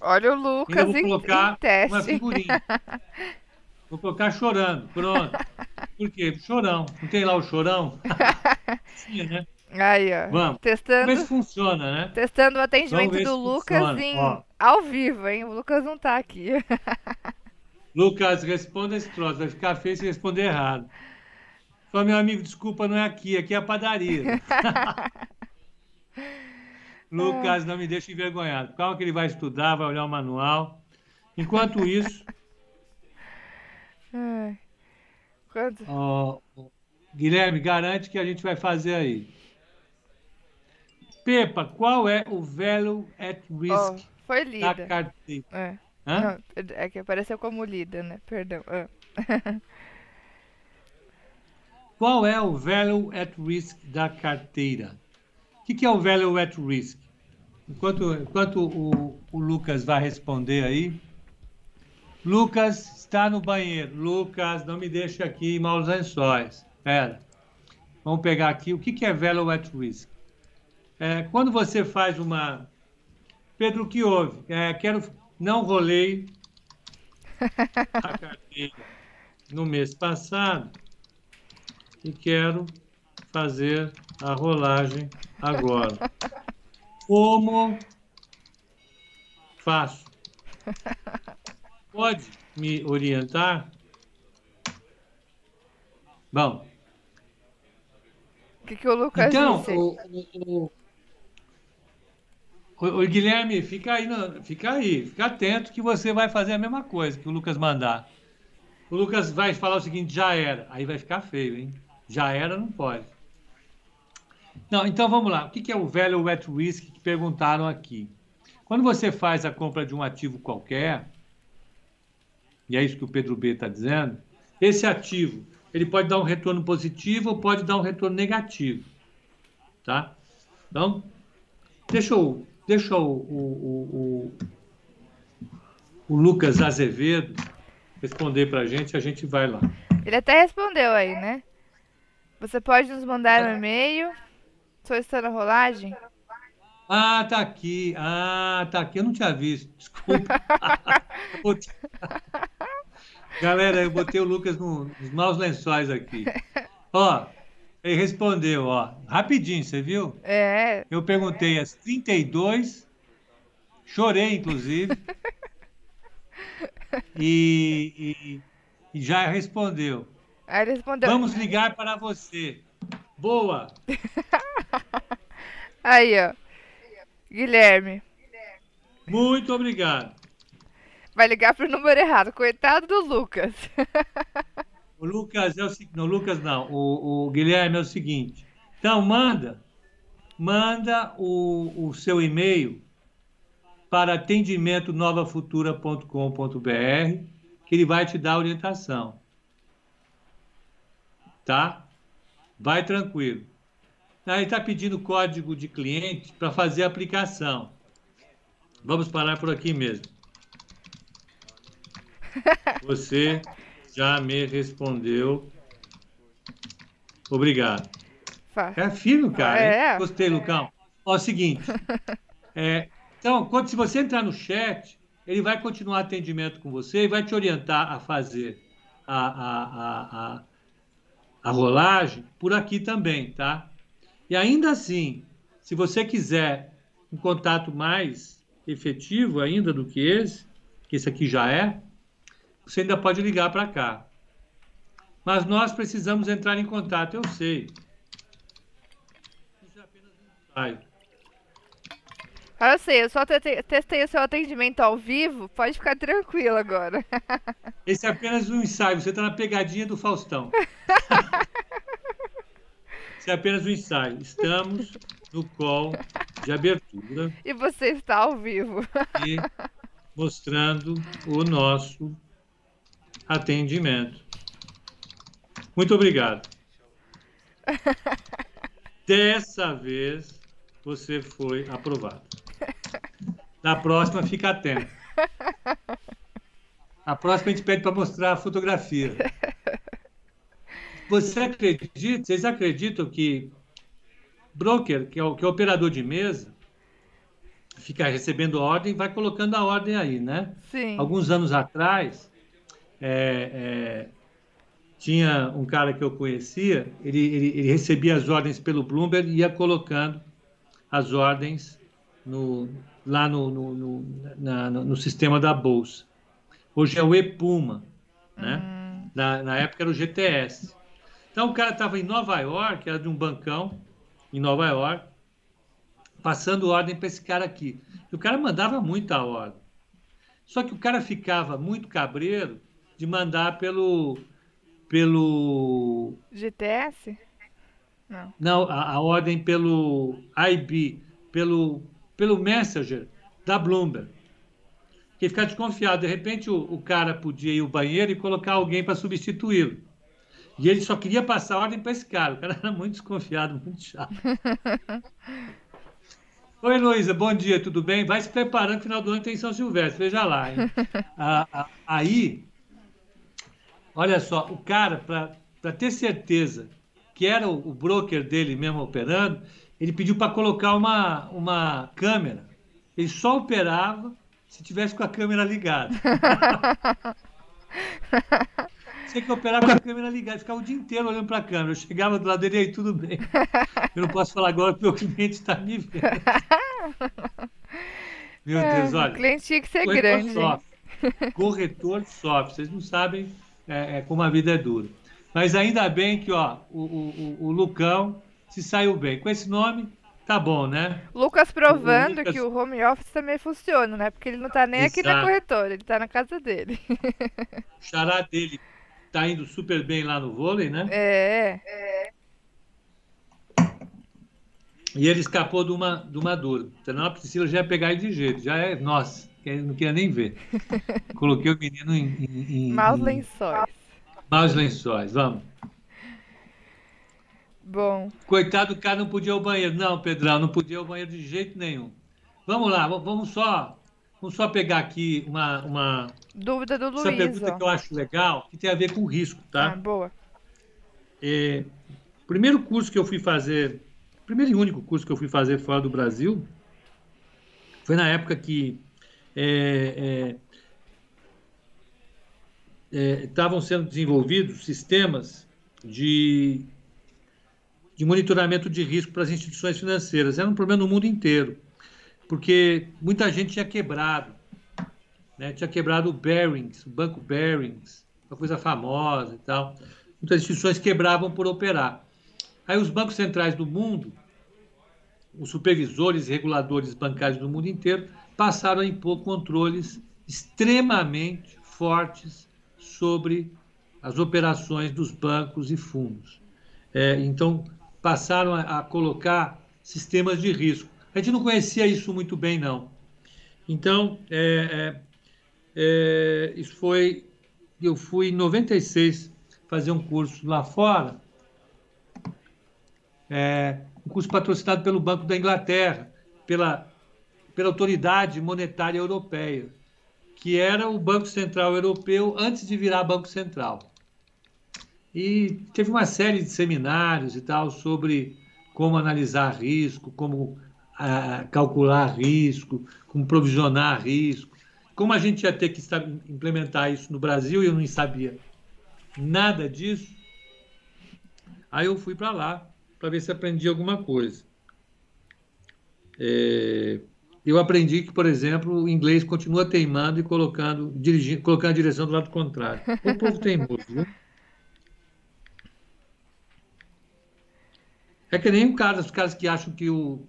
Olha o Ainda Lucas vou em, colocar em teste. uma figurinha. Vou colocar chorando. Pronto. Por quê? Chorão. Não tem lá o chorão? Tinha, né? Aí, ó. Vamos. Vamos ver Testando, se funciona, né? testando o atendimento do Lucas funciona, em, ó. ao vivo, hein? O Lucas não tá aqui. Lucas, responda esse troço. Vai ficar feio se responder errado. Fala, meu amigo, desculpa, não é aqui. Aqui é a padaria. Lucas, não me deixe envergonhado. Calma que ele vai estudar, vai olhar o manual. Enquanto isso, ó, Guilherme, garante que a gente vai fazer aí. Pepa, qual é o value at risk foi da lida. carteira? É. Não, é que apareceu como lida, né? Perdão. Ah. Qual é o value at risk da carteira? O que, é o value at risk? Enquanto, enquanto o, o Lucas vai responder aí. Lucas está no banheiro. Lucas, não me deixe aqui em maus lençóis. Espera. Vamos pegar aqui. O que, que é value at risk? É, quando você faz uma. Pedro, o que houve? É, quero. Não rolei a carteira no mês passado e quero fazer a rolagem agora. Como faço? Pode me orientar? Bom, O que, que o Lucas então, disse? o, o, o, o Guilherme, fica aí, no- fica aí, fica atento que você vai fazer a mesma coisa que o Lucas mandar. O Lucas vai falar o seguinte, já era. Aí vai ficar feio, hein? Já era, não pode. Não, então vamos lá. O que é o value at risk que perguntaram aqui? Quando você faz a compra de um ativo qualquer, e é isso que o Pedro B está dizendo, esse ativo ele pode dar um retorno positivo ou pode dar um retorno negativo. Tá? Então, deixa, eu, deixa o, o, o, o, Lucas Azevedo responder para a gente a gente vai lá. Ele até respondeu aí, né? Você pode nos mandar um e-mail solicitando rolagem? Ah, tá aqui. Ah, tá aqui. Eu não tinha visto. Desculpa. Galera, eu botei o Lucas no- nos maus lençóis aqui. Ó, ele respondeu, ó. Rapidinho, você viu? É, Eu perguntei às 32, chorei, inclusive. E, e- e já respondeu. aí ele respondeu. Vamos ligar para você. Boa! Aí, ó. Guilherme, Muito obrigado. vai ligar pro número errado. Coitado do Lucas. O Lucas é o seguinte. Não, Lucas não. O, o Guilherme é o seguinte. Então, manda. Manda o, o seu e-mail para atendimento novafutura.com.br, que ele vai te dar orientação. Tá? Vai tranquilo. Aí está pedindo código de cliente para fazer a aplicação. Vamos parar por aqui mesmo. Você já me respondeu. Obrigado. É firme, cara. É. Gostei, Lucão. Ó, é o seguinte. É, então, quando, se você entrar no chat, ele vai continuar atendimento com você e vai te orientar a fazer a, a, a, a, a rolagem por aqui também, tá? E ainda assim, se você quiser um contato mais efetivo ainda do que esse, que esse aqui já é, você ainda pode ligar para cá. Mas nós precisamos entrar em contato, eu sei. Isso é apenas um. Ah, eu sei, eu só testei o seu atendimento ao vivo, pode ficar tranquilo agora. Esse é apenas um ensaio, você está na pegadinha do Faustão. Esse é apenas um ensaio. Estamos no call de abertura. E você está ao vivo. E mostrando o nosso atendimento. Muito obrigado. Dessa vez você foi aprovado. Na próxima, fica atento. A próxima a gente pede para mostrar a fotografia. Você acredita, vocês acreditam que broker, que é o, que é o operador de mesa, fica recebendo ordem e vai colocando a ordem aí, né? Sim. Alguns anos atrás, é, é, tinha um cara que eu conhecia, ele, ele, ele, recebia as ordens pelo Bloomberg e ia colocando as ordens no, lá no, no, no, na, no, sistema da Bolsa. Hoje é o EPUMA, né? Hum. Na, na época era o GTS. Então o cara estava em Nova York, era de um bancão em Nova York, passando ordem para esse cara aqui. E o cara mandava muita ordem. Só que o cara ficava muito cabreiro de mandar pelo pelo GTS? Não. Não, a, a ordem pelo IB, pelo pelo Messenger da Bloomberg. Que ficar desconfiado. De repente o, o cara podia ir ao banheiro e colocar alguém para substituí-lo. E ele só queria passar ordem para esse cara. O cara era muito desconfiado, muito chato. Oi, Luísa, bom dia, tudo bem? Vai se preparando, final do ano tem São Silvestre, veja lá. aí, olha só, o cara, para ter certeza que era o, o, broker dele mesmo operando, ele pediu para colocar uma, uma câmera. Ele só operava se tivesse com a câmera ligada. Tinha que operar com a câmera ligada, ficava o dia inteiro olhando para a câmera. Eu chegava do lado dele e aí tudo bem. Eu não posso falar agora porque o cliente está me vendo. Meu é, Deus, olha. O cliente tinha que ser corretor grande. Sofre. Corretor sofre. Vocês não sabem é, é, como a vida é dura. Mas ainda bem que ó, o, o, o Lucão se saiu bem. Com esse nome, tá bom, né? Lucas provando Lucas... que o home office também funciona, né? Porque ele não tá nem Exato. aqui na corretora, ele tá na casa dele. O xará dele tá indo super bem lá no vôlei, né? É. é. E ele escapou de uma, de uma dura. Senão a Priscila já ia pegar ele de jeito. Já é, nossa, não queria nem ver. Coloquei o menino em. em, em Maus lençóis. Maus lençóis, vamos. Bom. Coitado do cara não podia ir ao banheiro. Não, Pedrão, não podia ir ao banheiro de jeito nenhum. Vamos lá, vamos só Vamos só pegar aqui uma, uma dúvida do Luiz. Essa pergunta ó. que eu acho legal, que tem a ver com risco, tá? Ah, boa. É, primeiro curso que eu fui fazer, primeiro e único curso que eu fui fazer fora do Brasil, foi na época que é, é, é estavam sendo desenvolvidos sistemas de, de monitoramento de risco para as instituições financeiras. Era um problema no mundo inteiro porque muita gente tinha quebrado. Né? Tinha quebrado o Barings, o Banco Barings, uma coisa famosa e tal. Muitas instituições quebravam por operar. Aí os bancos centrais do mundo, os supervisores e reguladores bancários do mundo inteiro, passaram a impor controles extremamente fortes sobre as operações dos bancos e fundos. É, então, passaram a, a colocar sistemas de risco. A gente não conhecia isso muito bem, não. Então, é, é, é, isso foi. Eu fui em 96 fazer um curso lá fora, é, um curso patrocinado pelo Banco da Inglaterra, pela, pela Autoridade Monetária Europeia, que era o Banco Central Europeu antes de virar Banco Central. E teve uma série de seminários e tal sobre como analisar risco, como uh, calcular risco, como provisionar risco. Como a gente ia ter que implementar isso no Brasil e eu não sabia nada disso, aí eu fui para lá para ver se aprendi alguma coisa. É, eu aprendi que, por exemplo, o inglês continua teimando e colocando, dirigindo, colocando a direção do lado contrário. O povo teimoso, viu? É que nem o cara, os caras que acham que o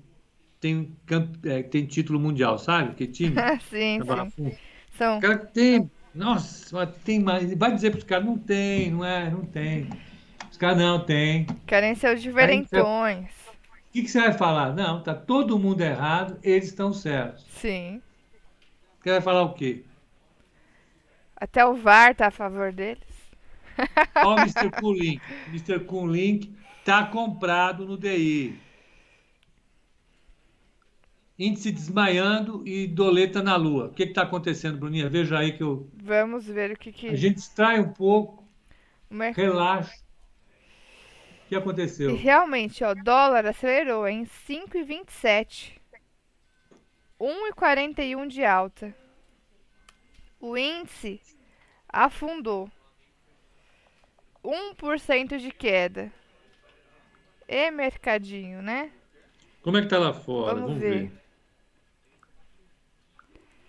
tem, é, tem título mundial, sabe? Que time? sim, sim. São... O cara tem, nossa, tem mais. Vai dizer para os caras, não tem, não é, não tem. Os caras não tem. Querem ser os diferentões. O que, que você vai falar? Não, tá todo mundo errado, eles estão certos. Sim. Você vai falar o quê? Até o VAR tá a favor deles. Ó, o Mr. Coolink. Mr. Coolink Está comprado no DI. Índice desmaiando e doleta na lua. O que está acontecendo, Bruninha? Veja aí que eu. Vamos ver o que. que... A gente distrai um pouco, Mer... relaxa. O que aconteceu? E realmente, ó, o dólar acelerou em 5,27. 1,41 de alta. O índice afundou. 1% de queda. E mercadinho, né? Como é que tá lá fora? Vamos, vamos ver. ver.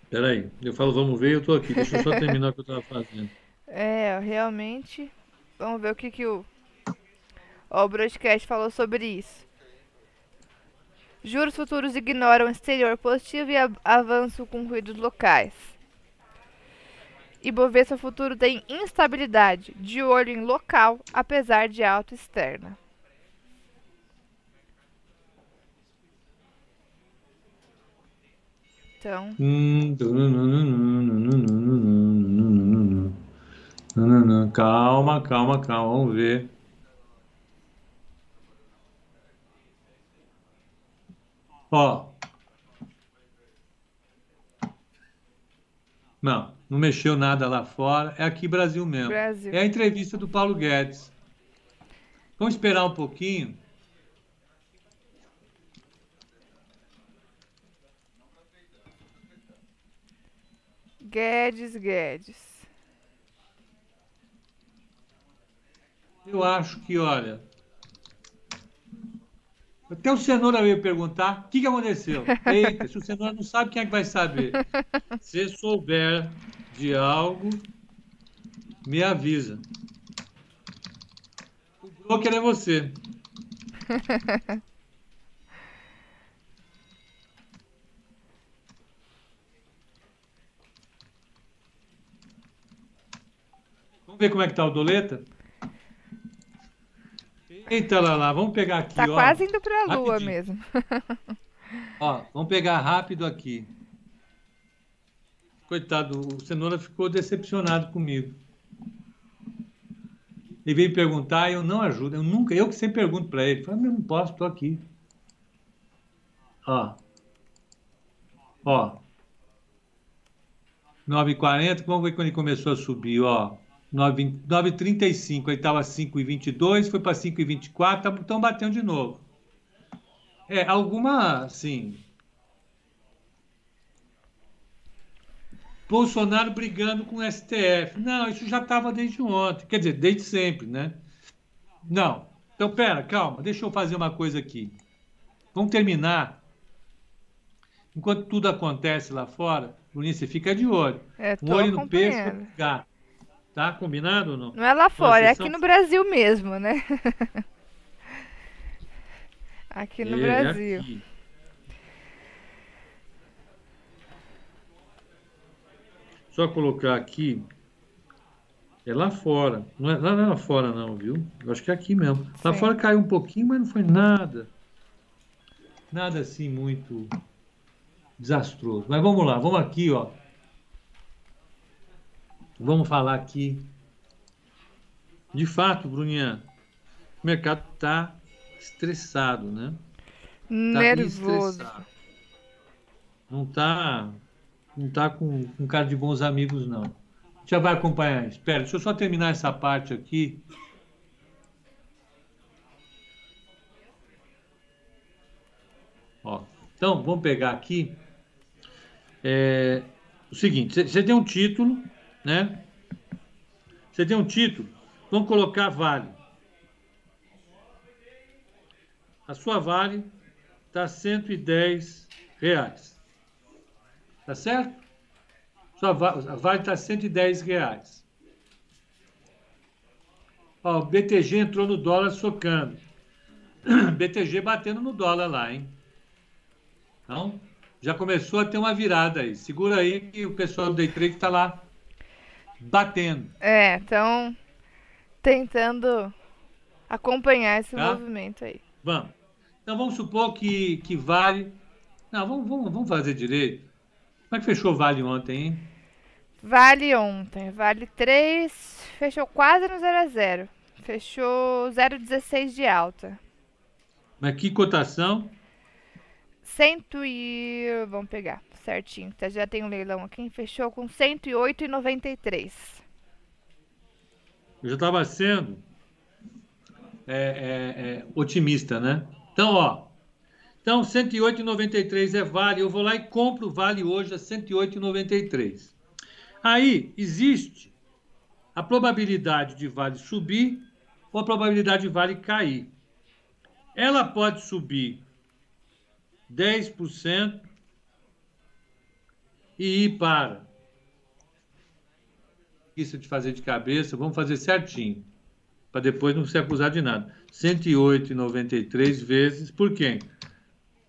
Peraí, eu falo vamos ver, eu tô aqui. Deixa eu só terminar o que eu tava fazendo. É, realmente. Vamos ver o que que o, o broadcast falou sobre isso. Juros futuros ignoram exterior positivo e avanço com ruídos locais. Ibovespa futuro tem instabilidade, de olho em local, apesar de alta externa. Então. Calma, calma, calma, vamos ver. Ó. Não, não mexeu nada lá fora. É aqui Brasil mesmo. Brasil. É a entrevista do Paulo Guedes. Vamos esperar um pouquinho. Guedes, Guedes. Eu acho que, olha. Até o Cenoura veio perguntar o que, que aconteceu. Eita, se o Cenoura não sabe, quem é que vai saber? Se souber de algo, me avisa. O broker é você. ver como é que tá o doleta? Eita lá, lá, vamos pegar aqui, tá ó. quase indo para a lua mesmo. ó, vamos pegar rápido aqui. Coitado, o Cenoura ficou decepcionado comigo. Ele veio perguntar e eu não ajudo. Eu nunca, eu que sempre pergunto para ele. Eu não posso, estou aqui. Ó. Ó. 9h40, vamos ver quando ele começou a subir, ó. 9,35, aí estava 5,22, foi para 5,24, estão batendo de novo. É, alguma, assim... Bolsonaro brigando com o STF. Não, isso já estava desde ontem. Quer dizer, desde sempre, né? Não. Então, pera, calma, deixa eu fazer uma coisa aqui. Vamos terminar. Enquanto tudo acontece lá fora, Luninha, você fica de olho. É, um olho no peixe, outro gato. Tá combinado ou não? Não é lá fora, é aqui no Brasil mesmo, né? aqui no é Brasil. Aqui. Só colocar aqui. É lá fora. Não é, lá, não é lá fora, não, viu? Eu acho que é aqui mesmo. Lá Sim. fora caiu um pouquinho, mas não foi nada. Nada assim muito. desastroso. Mas vamos lá, vamos aqui, ó. Vamos falar aqui. De fato, Bruninha, o mercado está estressado, né? Tá Nervoso. Não está não tá com, com cara de bons amigos, não. Já vai acompanhar. Espera, deixa eu só terminar essa parte aqui. Ó, então, vamos pegar aqui. É, o seguinte, você tem um título, né? Você tem um título, vamos colocar Vale. A sua Vale está 110 reais. Tá certo? Sua Vale está 110 reais. Ó, o BTG entrou no dólar socando. BTG batendo no dólar lá, hein? Então, já começou a ter uma virada aí. Segura aí que o pessoal do Day Trade está lá batendo. É, então tentando acompanhar esse tá? movimento aí. Vamos. Então vamos supor que, que vale. Não, vamos, vamos, vamos fazer direito. Como é que fechou Vale ontem, hein? Vale ontem. Vale 3. Fechou quase no 0 a 0 Fechou 0,16 de alta. Mas que cotação? Cento e... Vamos pegar certinho. Tá, já tem um leilão aqui. Fechou com 108,93. Eu já estava sendo é, é, é, otimista, né? Então, ó. Então, 108,93 é Vale. Eu vou lá e compro Vale hoje a 108,93. Aí, existe a probabilidade de Vale subir ou a probabilidade de Vale cair. Ela pode subir 10% e ir para. Isso de fazer de cabeça, vamos fazer certinho, para depois não ser acusado de nada. 108,93 vezes por quem?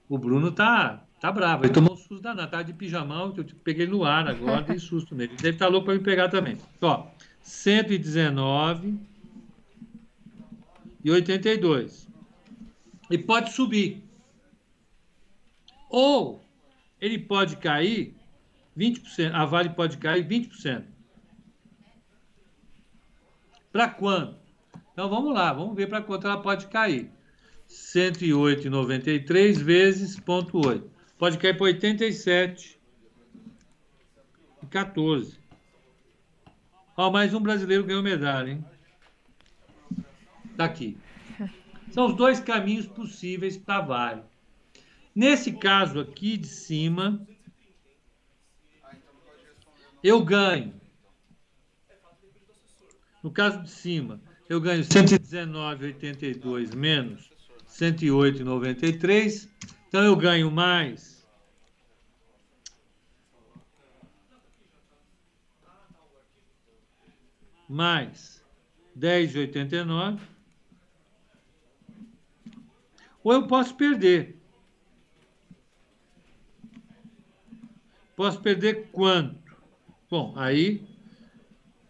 O Bruno tá, tá bravo, ele tomou um susto danado, tá de pijamão, que eu peguei no ar agora, dei susto nele. Ele deve estar tá louco para me pegar também. Ó, 119 e 82. E pode subir. Ou ele pode cair 20%. A Vale pode cair 20%. Para quando? Então vamos lá, vamos ver para quanto ela pode cair. 108,93 vezes 0,8. Pode cair para 87 e 14. Ó, mais um brasileiro ganhou medalha, hein? Tá aqui. São os dois caminhos possíveis para Vale. Nesse caso aqui de cima, eu ganho. No caso de cima, eu ganho 119,82 menos 108,93. Então eu ganho mais. Mais 10,89. Ou eu posso perder. Posso perder quanto? Bom, aí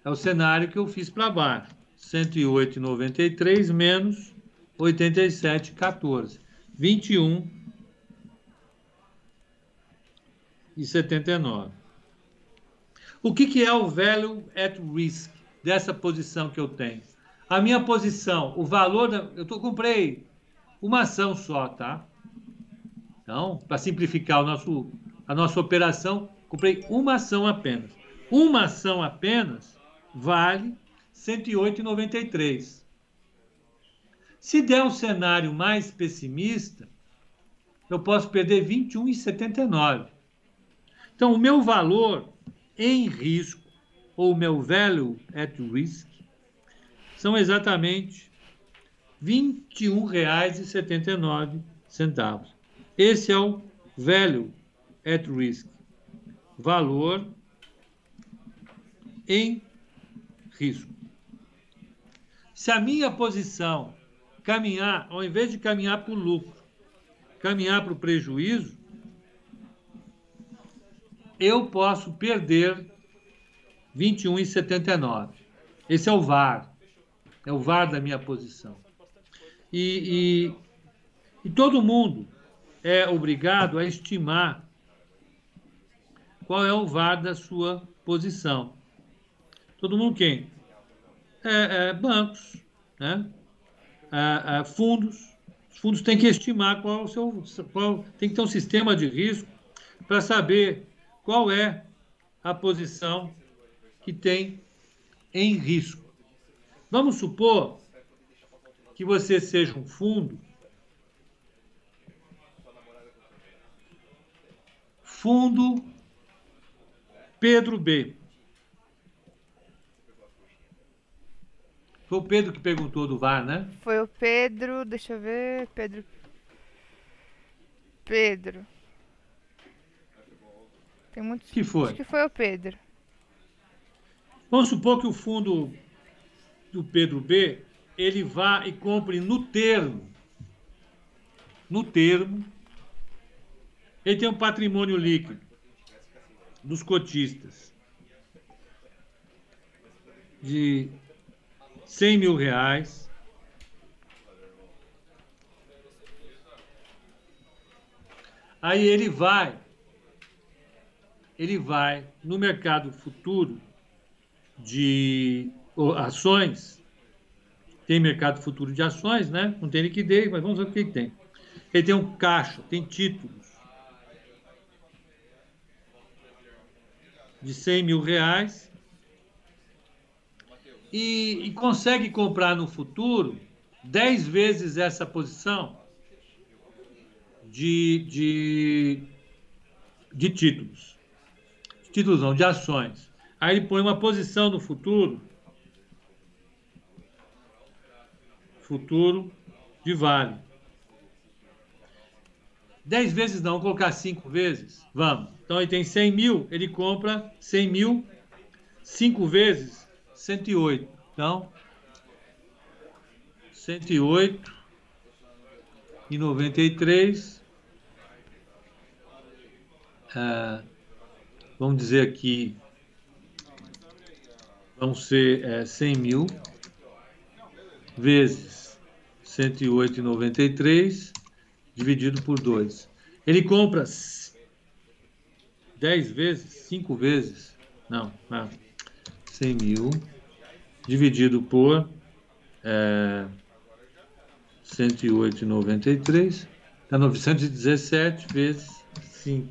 é o cenário que eu fiz para baixo. 108,93 menos 87,14. 21 e 79. O que, que é o value at risk dessa posição que eu tenho? A minha posição, o valor da, eu tô, comprei uma ação só, tá? Então, para simplificar o nosso, a nossa operação, comprei uma ação apenas. Uma ação apenas vale R$ 108,93. Se der um cenário mais pessimista, eu posso perder 21,79. Então, o meu valor em risco, ou o meu value at risk, são exatamente R$ 21,79. Esse é o value at risk, valor em risco. Se a minha posição caminhar, ao invés de caminhar para o lucro, caminhar para o prejuízo, eu posso perder 21,79. Esse é o VAR. É o VAR da minha posição. E, e, e todo mundo é obrigado a estimar qual é o VAR da sua posição. Todo mundo quem? É, é, bancos, né? É, é fundos. Os fundos têm que estimar qual o seu. Qual, tem que ter um sistema de risco para saber qual é a posição que tem em risco. Vamos supor que você seja um fundo Fundo Pedro B. Foi o Pedro que perguntou do VAR, né? Foi o Pedro, deixa eu ver, Pedro. Pedro. Tem muitos. Que foi? Acho que foi o Pedro. Vamos supor que o fundo do Pedro B ele vá e compre no termo, no termo, ele tem um patrimônio líquido dos cotistas de 100 mil reais. Aí ele vai, ele vai no mercado futuro de ações, tem mercado futuro de ações, né? Não tem liquidez, mas vamos ver o que tem. Ele tem um caixa, tem títulos de 100 mil reais e, e consegue comprar no futuro 10 vezes essa posição de, de, de títulos. títulos não, de ações. Aí ele põe uma posição no futuro, futuro de vale. 10 vezes não, vou colocar 5 vezes? Vamos. Então ele tem 100 mil, ele compra 100 mil, 5 vezes 108. Então, 108 e 93. É, vamos dizer aqui, vão ser é, 100 mil vezes 108,93 dividido por 2. Ele compra 10 vezes, 5 vezes, não, não, 100 mil, dividido por é, 108,93, dá 917 vezes 5.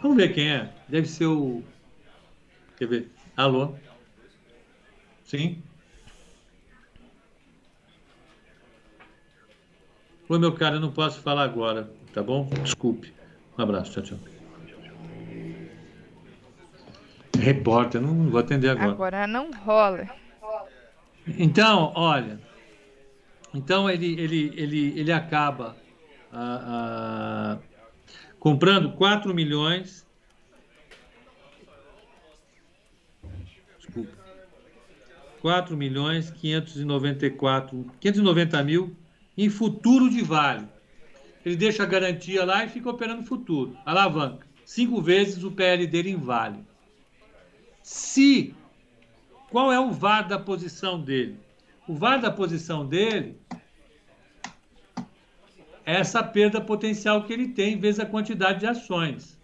Vamos ver quem é. Deve ser o. Quer ver? Alô? Sim? Oi, meu cara, eu não posso falar agora, tá bom? Desculpe. Um abraço, tchau, tchau. Repórter, não vou atender agora. Agora não rola. Então, olha, então ele, ele, ele, ele acaba ah, ah, comprando 4 milhões. Desculpa. 4 milhões 594, 590 mil em futuro de vale. Ele deixa a garantia lá e fica operando futuro. Alavanca. Cinco vezes o PL dele em vale. Se. Qual é o VAR da posição dele? O VAR da posição dele é essa perda potencial que ele tem vezes a quantidade de ações.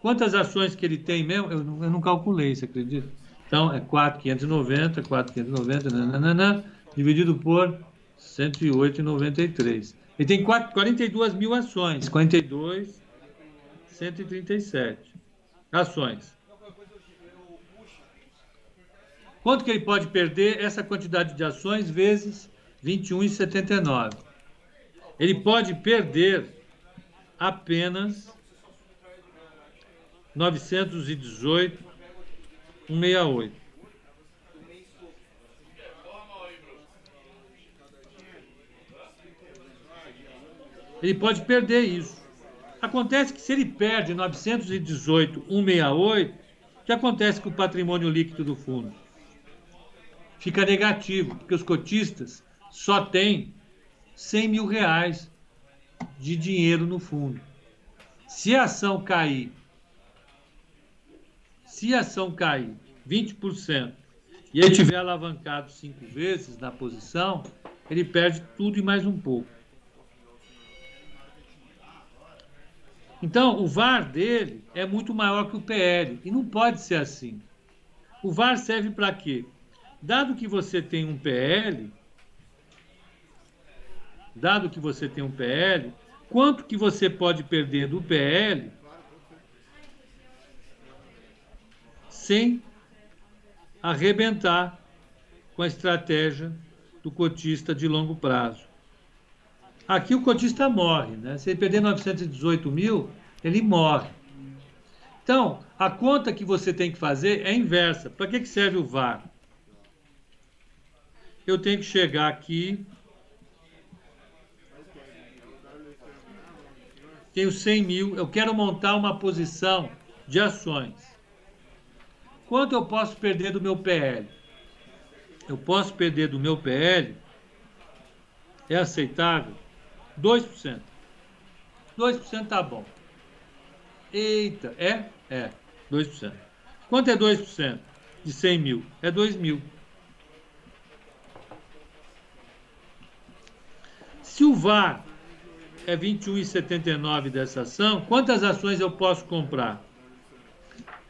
Quantas ações que ele tem mesmo? Eu não, eu não calculei, você acredita? Então, é 4,590, 4,590, nananana, dividido por 108,93. Ele tem 4, 42 mil ações. 42, 137 ações. Quanto que ele pode perder essa quantidade de ações vezes 21,79? Ele pode perder apenas 918,168. Ele pode perder isso. Acontece que se ele perde 918,168, o que acontece com o patrimônio líquido do fundo? Fica negativo, porque os cotistas só têm 100 mil reais de dinheiro no fundo. Se a ação cair, se a ação cair 20% e ele tiver alavancado cinco vezes na posição, ele perde tudo e mais um pouco. Então, o VAR dele é muito maior que o PL. E não pode ser assim. O VAR serve para quê? Dado que você tem um PL, dado que você tem um PL, quanto que você pode perder do PL sem arrebentar com a estratégia do cotista de longo prazo. Aqui o cotista morre, né? Se ele perder 918 mil, ele morre. Então, a conta que você tem que fazer é inversa. Para que, que serve o VAR? Eu tenho que chegar aqui. Tenho 100 mil. Eu quero montar uma posição de ações. Quanto eu posso perder do meu PL? Eu posso perder do meu PL, é aceitável, 2%. 2% tá bom. Eita, é? É, 2%. Quanto é 2% de 100 mil? É 2 mil. Se o VAR é 21,79 dessa ação, quantas ações eu posso comprar?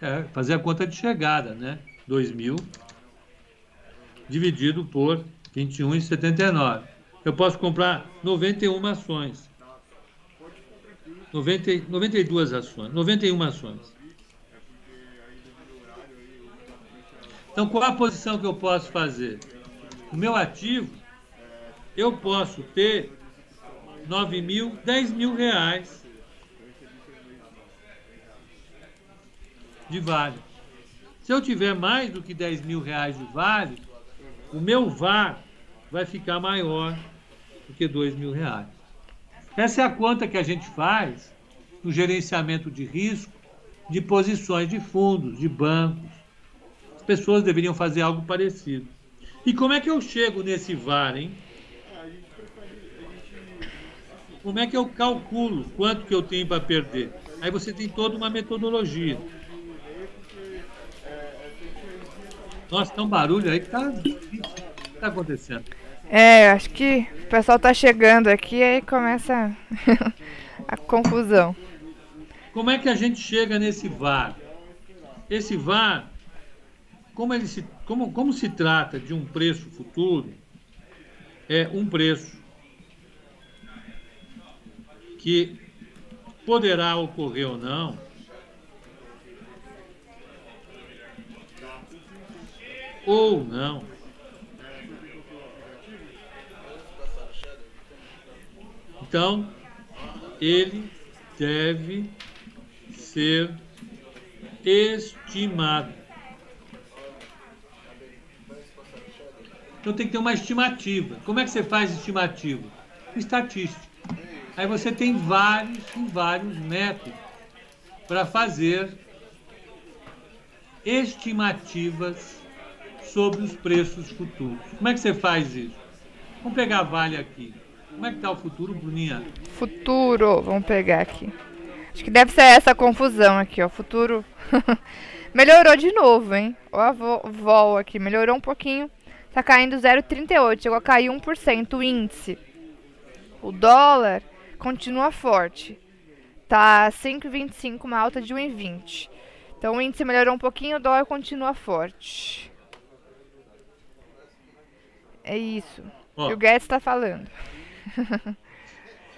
É, fazer a conta de chegada, né? 2 mil dividido por 21,79. Eu posso comprar 91 ações. 90, 92 ações, 91 ações. Então, qual a posição que eu posso fazer? O meu ativo, eu posso ter 9 mil, 10 mil reais de vale. Se eu tiver mais do que 10 mil reais de vale, o meu VAR vai ficar maior do que 2 mil reais. Essa é a conta que a gente faz no gerenciamento de risco de posições de fundos, de bancos. As pessoas deveriam fazer algo parecido. E como é que eu chego nesse VAR, hein? Como é que eu calculo quanto que eu tenho para perder? Aí você tem toda uma metodologia. Nossa, tem um barulho aí que tá. O que tá acontecendo? É, acho que o pessoal tá chegando aqui e aí começa a confusão. Como é que a gente chega nesse VAR? Esse VAR, como, ele se, como, como se trata de um preço futuro, é um preço que poderá ocorrer ou não ou não. Então, ele deve ser estimado. Então tem que ter uma estimativa. Como é que você faz estimativa? Estatística. Aí você tem vários e vários métodos para fazer estimativas sobre os preços futuros. Como é que você faz isso? Vamos pegar a Vale aqui. Como é que está o futuro, Bruninha? Futuro, vamos pegar aqui. Acho que deve ser essa confusão aqui, ó. Futuro. melhorou de novo, hein? Ó a vol aqui, melhorou um pouquinho. Tá caindo 0,38, chegou a cair 1% o índice. O dólar continua forte. Tá 5,25, uma alta de 1,20. Então o índice melhorou um pouquinho, o dólar continua forte. É isso. Ó. E o Guedes está falando.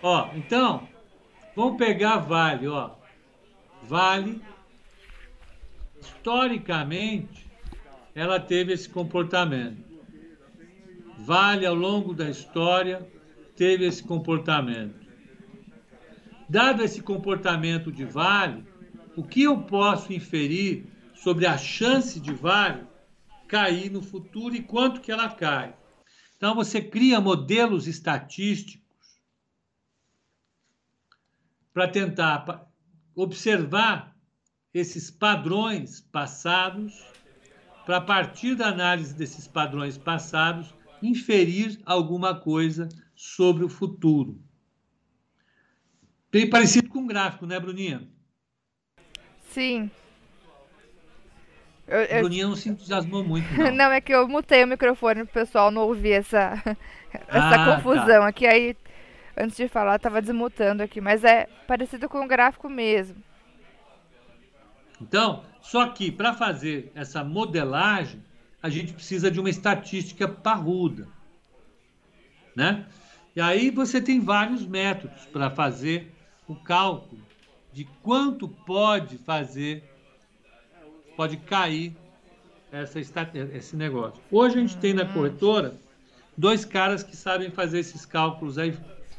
ó, então, vamos pegar Vale, ó. Vale, historicamente, ela teve esse comportamento. Vale, ao longo da história, teve esse comportamento. Dado esse comportamento de Vale, o que eu posso inferir sobre a chance de Vale cair no futuro e quanto que ela cai? Então, você cria modelos estatísticos para tentar observar esses padrões passados, para a partir da análise desses padrões passados, inferir alguma coisa sobre o futuro. Bem parecido com um gráfico, né, Bruninha? Sim. Eu, eu... Bruninha não se entusiasmou muito. Não. não, é que eu mutei o microfone pro pessoal não ouvir essa, essa ah, tá. confusão tá. aqui. Aí Antes de falar, estava desmutando aqui, mas é parecido com o gráfico mesmo. Então, só que para fazer essa modelagem, a gente precisa de uma estatística parruda, né? E aí você tem vários métodos para fazer o cálculo de quanto pode fazer, pode cair essa, esse negócio. Hoje a gente tem na corretora dois caras que sabem fazer esses cálculos aí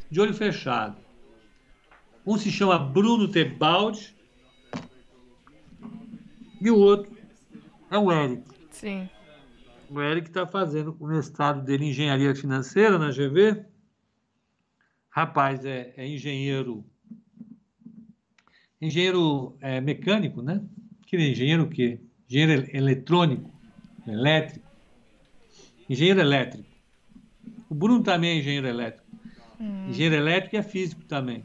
de olho fechado. Um se chama Bruno Tebaldi e o outro é o Eric. Sim. O Eric está fazendo o mestrado dele em engenharia financeira na GV. Rapaz, é, é engenheiro. Engenheiro é, mecânico, né? Que é engenheiro o quê? Engenheiro eletrônico, elétrico. Engenheiro elétrico. O Bruno também é engenheiro elétrico. Hum. Engenheiro elétrico é físico também.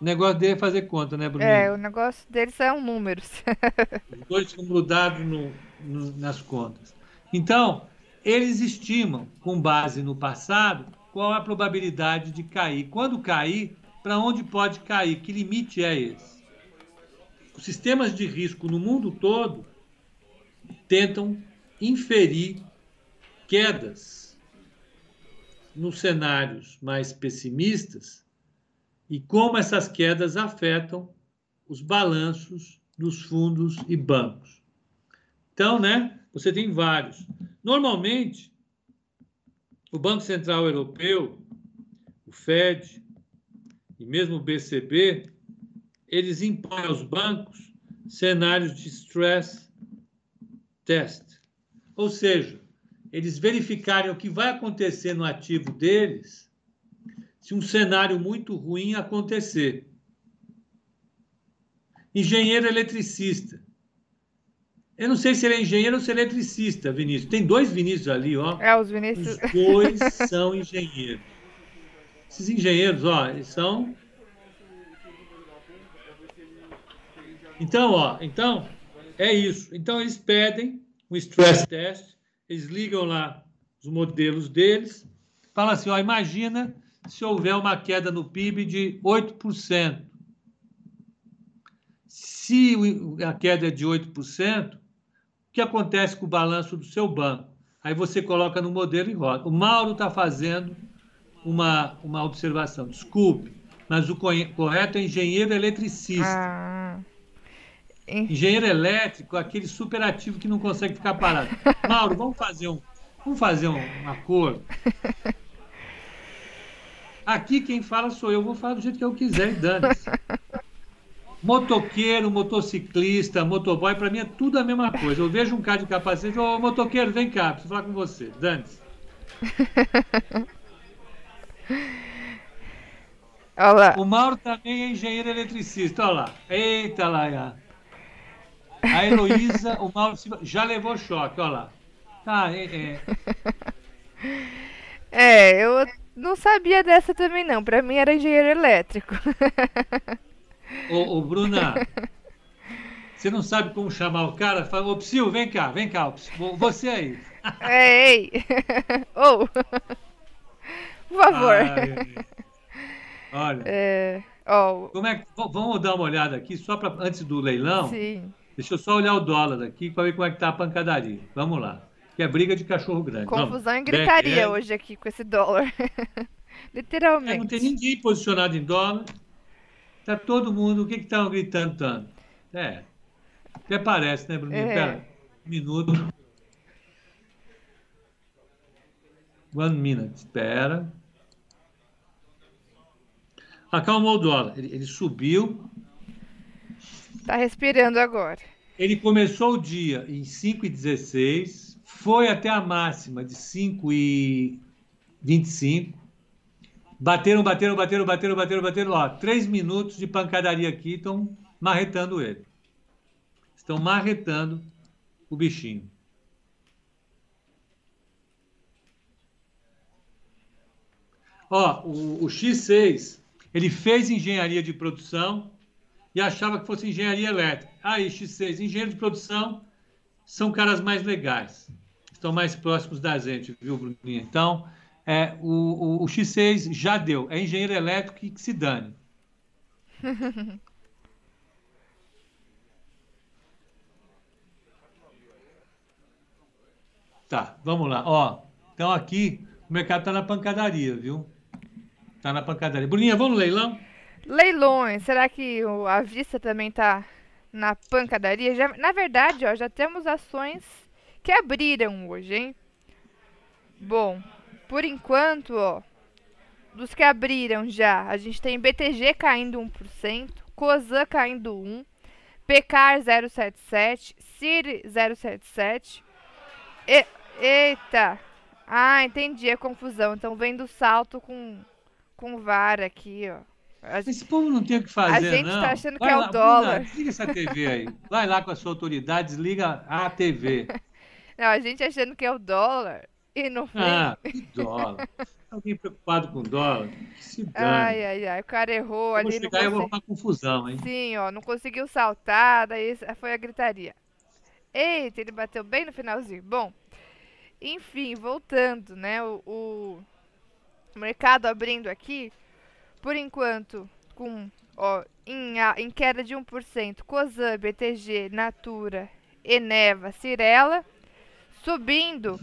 O negócio dele é fazer conta, né, Bruno? É, o negócio deles são números. Os dois ficam grudados no, no, nas contas. Então, eles estimam, com base no passado, qual a probabilidade de cair. Quando cair, para onde pode cair? Que limite é esse? Os sistemas de risco no mundo todo tentam inferir quedas nos cenários mais pessimistas e como essas quedas afetam os balanços dos fundos e bancos. Então, né, você tem vários. Normalmente, o Banco Central Europeu, o Fed e mesmo o BCB, eles impõem aos bancos cenários de stress test. Ou seja, eles verificarem o que vai acontecer no ativo deles se um cenário muito ruim acontecer. Engenheiro eletricista. Eu não sei se ele é engenheiro ou se ele é eletricista, Vinícius. Tem dois Vinícius ali, ó. É, os Vinícius. Os dois são engenheiros. Esses engenheiros, ó, eles são. Então, ó, então, é isso. Então, eles pedem um stress test, eles ligam lá os modelos deles, falam assim: ó, imagina se houver uma queda no PIB de 8%. Se a queda é de 8%, que acontece com o balanço do seu banco? Aí você coloca no modelo e roda. O Mauro está fazendo uma, uma observação. Desculpe, mas o correto é engenheiro eletricista. Ah. Engenheiro elétrico, aquele superativo que não consegue ficar parado. Mauro, vamos fazer um, vamos fazer um, um acordo. Aqui quem fala sou eu, vou falar do jeito que eu quiser e dane-se. Motoqueiro, motociclista, motoboy, para mim é tudo a mesma coisa. Eu vejo um cara de capacete, ô motoqueiro, vem cá, preciso falar com você. Olá. O Mauro também é engenheiro eletricista, olha lá. Eita lá, já. A Heloísa, o Mauro já levou choque, olha lá. Tá, é, é. É, eu não sabia dessa também não. Para mim era engenheiro elétrico. Ô, ô, Bruna, você não sabe como chamar o cara? Fala, ô, Psyu, vem cá, vem cá, você aí. Ei! Ô! oh. Por favor. Ai, olha. É, oh. como é que, vamos dar uma olhada aqui, só para antes do leilão? Sim. Deixa eu só olhar o dólar aqui para ver como é que tá a pancadaria. Vamos lá. Que é briga de cachorro grande. Confusão Vamos. e gritaria hoje aqui com esse dólar. Literalmente. É, não tem ninguém posicionado em dólar. Tá todo mundo. O que que estão gritando tanto? É. Até parece, né, Bruninho? É. Pera, um minuto. One minute. Espera. Acalmou o dólar. Ele, ele subiu. Tá respirando agora. Ele começou o dia em 5,16, foi até a máxima de 5,25 Bateram, bateram, bateram, bateram, bateram, bateram. Ó, três minutos de pancadaria aqui, estão marretando ele. Estão marretando o bichinho. Ó, o, o X6, ele fez engenharia de produção e achava que fosse engenharia elétrica. Aí, X6, engenheiro de produção são caras mais legais. Estão mais próximos da gente, viu, Bruninha? Então, É, o, o, o X6 já deu. É engenheiro elétrico que se dane. tá, vamos lá. Ó, então aqui o mercado está na pancadaria, viu? Está na pancadaria. Bruninha, vamos no leilão? Leilões. Será que a vista também está na pancadaria? Já, na verdade, ó, já temos ações que abriram hoje, hein? Bom, por enquanto, ó, dos que abriram já, a gente tem BTG caindo 1%, Cosan caindo 1%, PCAR 077, CIRI 077. E, eita! Ah, entendi a confusão. Então vem do salto com, com VAR aqui, ó. A, Esse povo não tem o que fazer, A gente não. tá achando Vai que é lá, o dólar. Bruna, desliga essa TV aí. Vai lá com a sua autoridade, desliga a TV. Não, a gente achando que é o dólar. E no fim. Ah, que dólar. Alguém preocupado com dólar? Que se dane. ai, ai, ai. O cara errou vou ali. Não chegar e eu vou consegui... arrumar confusão, hein? Sim, ó. Não conseguiu saltar. Daí foi a gritaria. Eita, ele bateu bem no finalzinho. Bom, enfim, voltando, né? O, o mercado abrindo aqui, por enquanto, com ó, em, a- em queda de 1%, Cosan, BTG, Natura, Eneva, Cirela, subindo,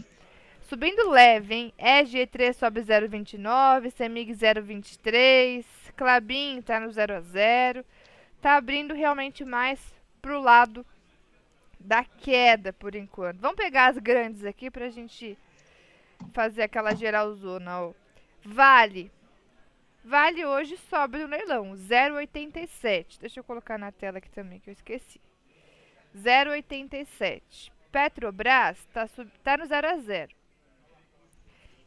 subindo leve, hein? EG3 sobe 0,29, Semig 0,23, Clabin tá no 0 a 0, tá abrindo realmente mais pro lado da queda por enquanto. Vamos pegar as grandes aqui pra gente fazer aquela geralzona, ó. Vale. Vale hoje sobe no leilão, 0,87. Deixa eu colocar na tela aqui também que eu esqueci. 0,87. Petrobras tá, sub, tá no 0 a 0.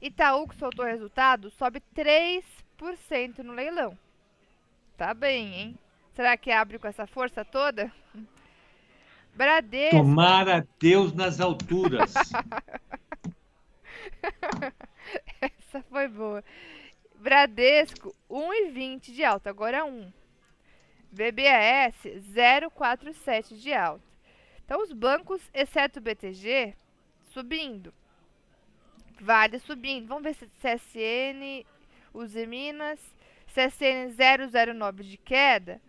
Itaú, que soltou o resultado, sobe 3% no leilão. Tá bem, hein? Será que abre com essa força toda? Bradesco. Tomara Deus nas alturas. Essa foi boa. Bradesco, 1,20 de alta, agora 1. BBAS, 0,47 de alta. Então, os bancos, exceto o BTG, subindo. Vale subindo. Vamos ver se CSN, Uzi Minas, CSN 0,09 de queda.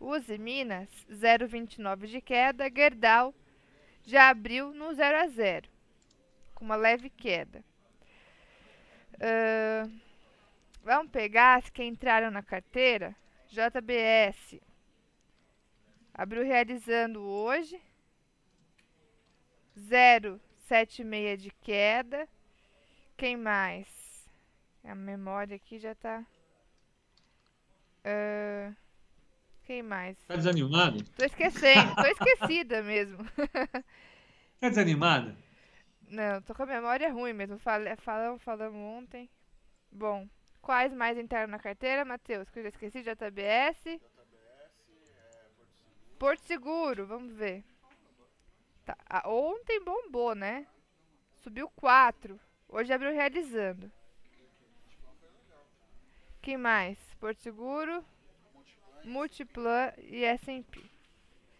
Uzi Minas, 0,29 de queda. Gerdau já abriu no 0 a 0, com uma leve queda. Ahn, vamos pegar as que entraram na carteira. JBS abriu realizando hoje. 0,76 de queda. Quem mais? A memória aqui já tá. Ahn, quem mais? Tá desanimado? Tô esquecendo, tô esquecida mesmo. Tá desanimada? Não, tô com a memória ruim mesmo. Fale- Falamos, falamos ontem. Bom, quais mais entraram na carteira, Matheus? Que eu já esqueci, JBS. Porto Seguro, vamos ver. Tá, ah, ontem bombou, né? Subiu 4. Hoje abriu realizando. Quem mais? Porto Seguro, Multiplan e S&P.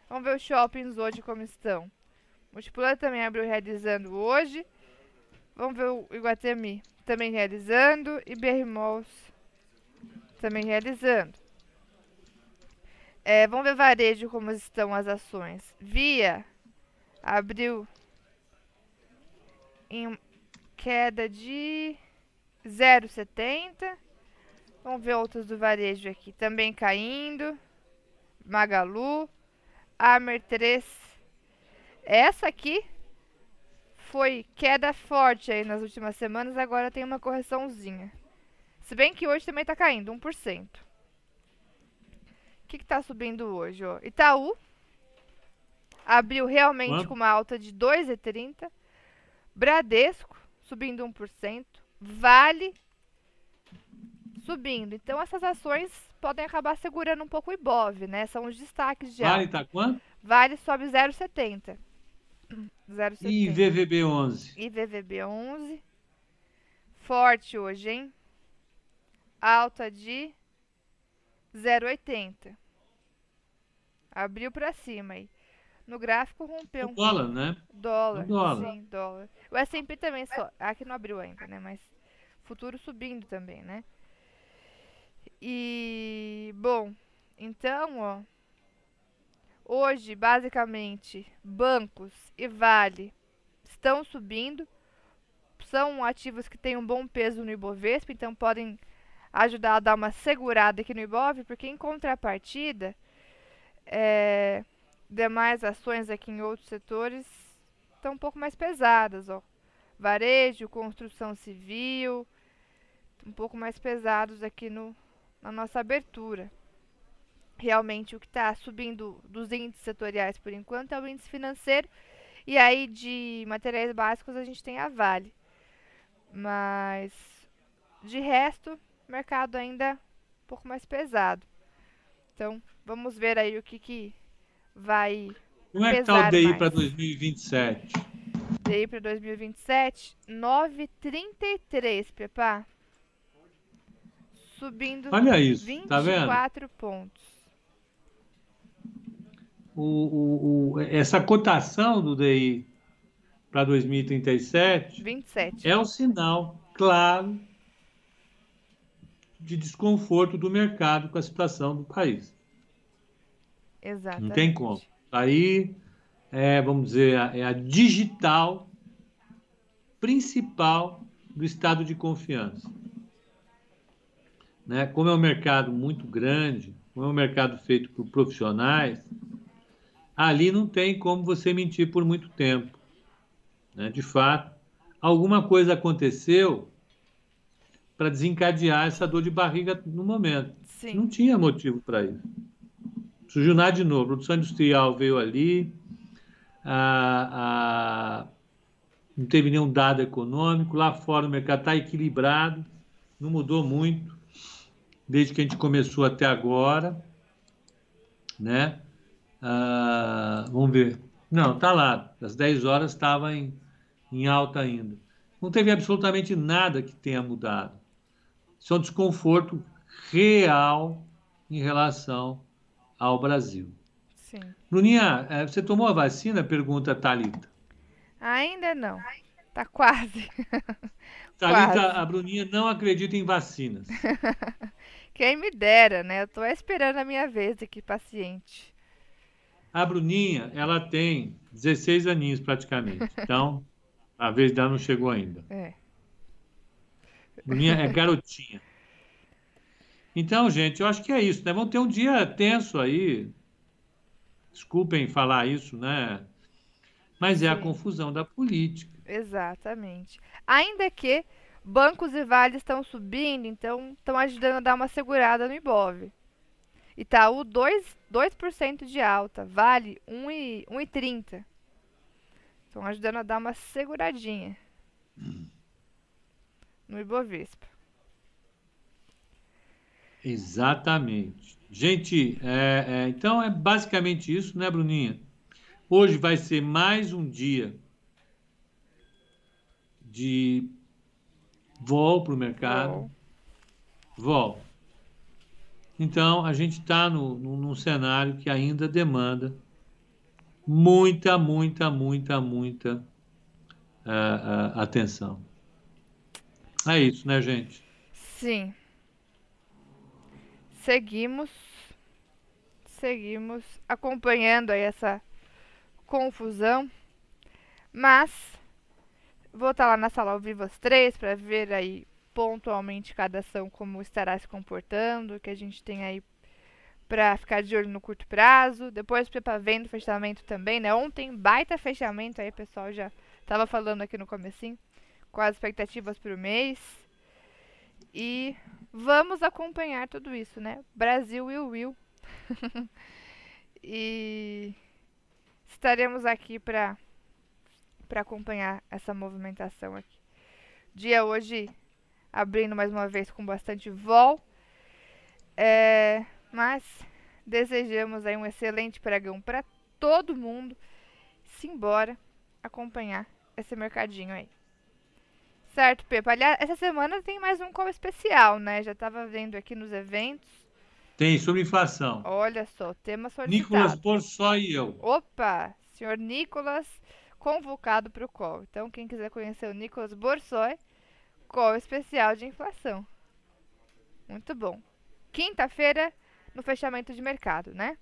Vamos ver os shoppings hoje como estão. Multiplan também abriu realizando hoje. Vamos ver o Iguatemi também realizando. E BR Malls também realizando. É, vamos ver varejo como estão as ações. Via abriu em queda de 0,70. Vamos ver outros do varejo aqui. Também caindo. Magalu. Amer 3 essa aqui foi queda forte aí nas últimas semanas, agora tem uma correçãozinha. Se bem que hoje também tá caindo, 1%. O que que tá subindo hoje, ó? Itaú abriu realmente Quanto? com uma alta de 2,30. Bradesco subindo 1%. Vale subindo. Então essas ações podem acabar segurando um pouco o Ibov, né? São os destaques de Vale alta. tá quanto? Vale sobe 0,70. 0,70. E VVB11? E VVB 11. Forte hoje, hein? Alta de 0,80. Abriu pra cima aí. No gráfico rompeu um dólar, né? dólar. Dólar. Sim, dólar. O S&P também só. Aqui não abriu ainda, né? Mas futuro subindo também, né? E bom, então, ó, hoje basicamente bancos e Vale estão subindo. São ativos que têm um bom peso no Ibovespa, então podem ajudar a dar uma segurada aqui no Ibov, porque em contrapartida, é, demais ações aqui em outros setores estão um pouco mais pesadas, ó. Varejo, construção civil, um pouco mais pesados aqui no, na nossa abertura. Realmente o que está subindo dos índices setoriais por enquanto é o índice financeiro. E aí de materiais básicos a gente tem a Vale. Mas de resto, mercado ainda um pouco mais pesado. Então, vamos ver aí o que, que vai. Como é que está o DI para 2027? DI para 2027, 9,33, Pepa. Subindo Olha isso, 24 tá vendo? pontos. O, o, essa cotação do DI para 2037 27. é um sinal claro de desconforto do mercado com a situação do país. Exatamente. Não tem como. Aí, é, vamos dizer, é a digital principal do estado de confiança. Né? Como é um mercado muito grande, como é um mercado feito por profissionais, ali não tem como você mentir por muito tempo. Né? De fato, alguma coisa aconteceu para desencadear essa dor de barriga no momento. Sim. Não tinha motivo para isso. Surgiu nada de novo. A produção industrial veio ali, a, a, não teve nenhum dado econômico. Lá fora o mercado está equilibrado, não mudou muito desde que a gente começou até agora. Né? Ah, vamos ver. Não, está lá. Às 10 horas estava em, em alta ainda. Não teve absolutamente nada que tenha mudado. Isso é um desconforto real em relação ao Brasil. Sim. Bruninha, é, você tomou a vacina? Pergunta a Thalita. Ainda não. Tá quase. Thalita, quase. a Bruninha não acredita em vacinas. Quem me dera, né? Eu tô esperando a minha vez aqui, paciente. A Bruninha, ela tem 16 aninhos praticamente. Então, a vez dela não chegou ainda. É. Bruninha é garotinha. Então, gente, eu acho que é isso, né? Vamos ter um dia tenso aí. Desculpem falar isso, né? Mas é a confusão da política. Exatamente. Ainda que bancos e vales estão subindo, então estão ajudando a dar uma segurada no Ibov. Itaú 2%, 2 de alta, Vale 1,30. Estão ajudando a dar uma seguradinha no Ibovespa. Exatamente. Gente, é, é, então é basicamente isso, né, Bruninha? Hoje vai ser mais um dia de vol para o mercado. Vol. Então, a gente está num cenário que ainda demanda muita, muita, muita, muita uh, uh, atenção. É isso, né, gente? Sim. Seguimos. Seguimos acompanhando aí essa confusão. Mas vou estar lá na sala ao vivo às três para ver aí pontualmente cada ação como estará se comportando, que a gente tem aí para ficar de olho no curto prazo. Depois para vendo fechamento também, né? Ontem baita fechamento aí, pessoal já estava falando aqui no comecinho, com as expectativas para o mês. E vamos acompanhar tudo isso, né? Brasil will will. e estaremos aqui para para acompanhar essa movimentação aqui. Dia hoje abrindo mais uma vez com bastante vol. É, mas desejamos aí um excelente pregão para todo mundo. Simbora acompanhar esse mercadinho aí. Certo, Pepa? Aliás, essa semana tem mais um call especial, né? Já estava vendo aqui nos eventos. Tem, sobre inflação. Olha só, tema solicitado. Nicolas Borsó e eu. Opa! Senhor Nicolas convocado para o call. Então, quem quiser conhecer o Nicolas Borsoi, call especial de inflação. Muito bom. Quinta-feira, no fechamento de mercado, né?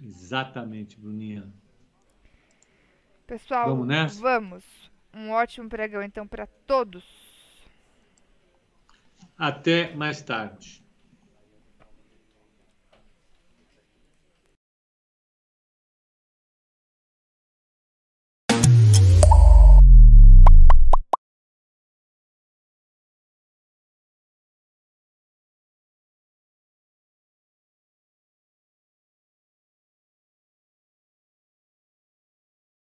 Exatamente, Bruninha. Pessoal, Vamos nessa? vamos. Um ótimo pregão então para todos. Até mais tarde.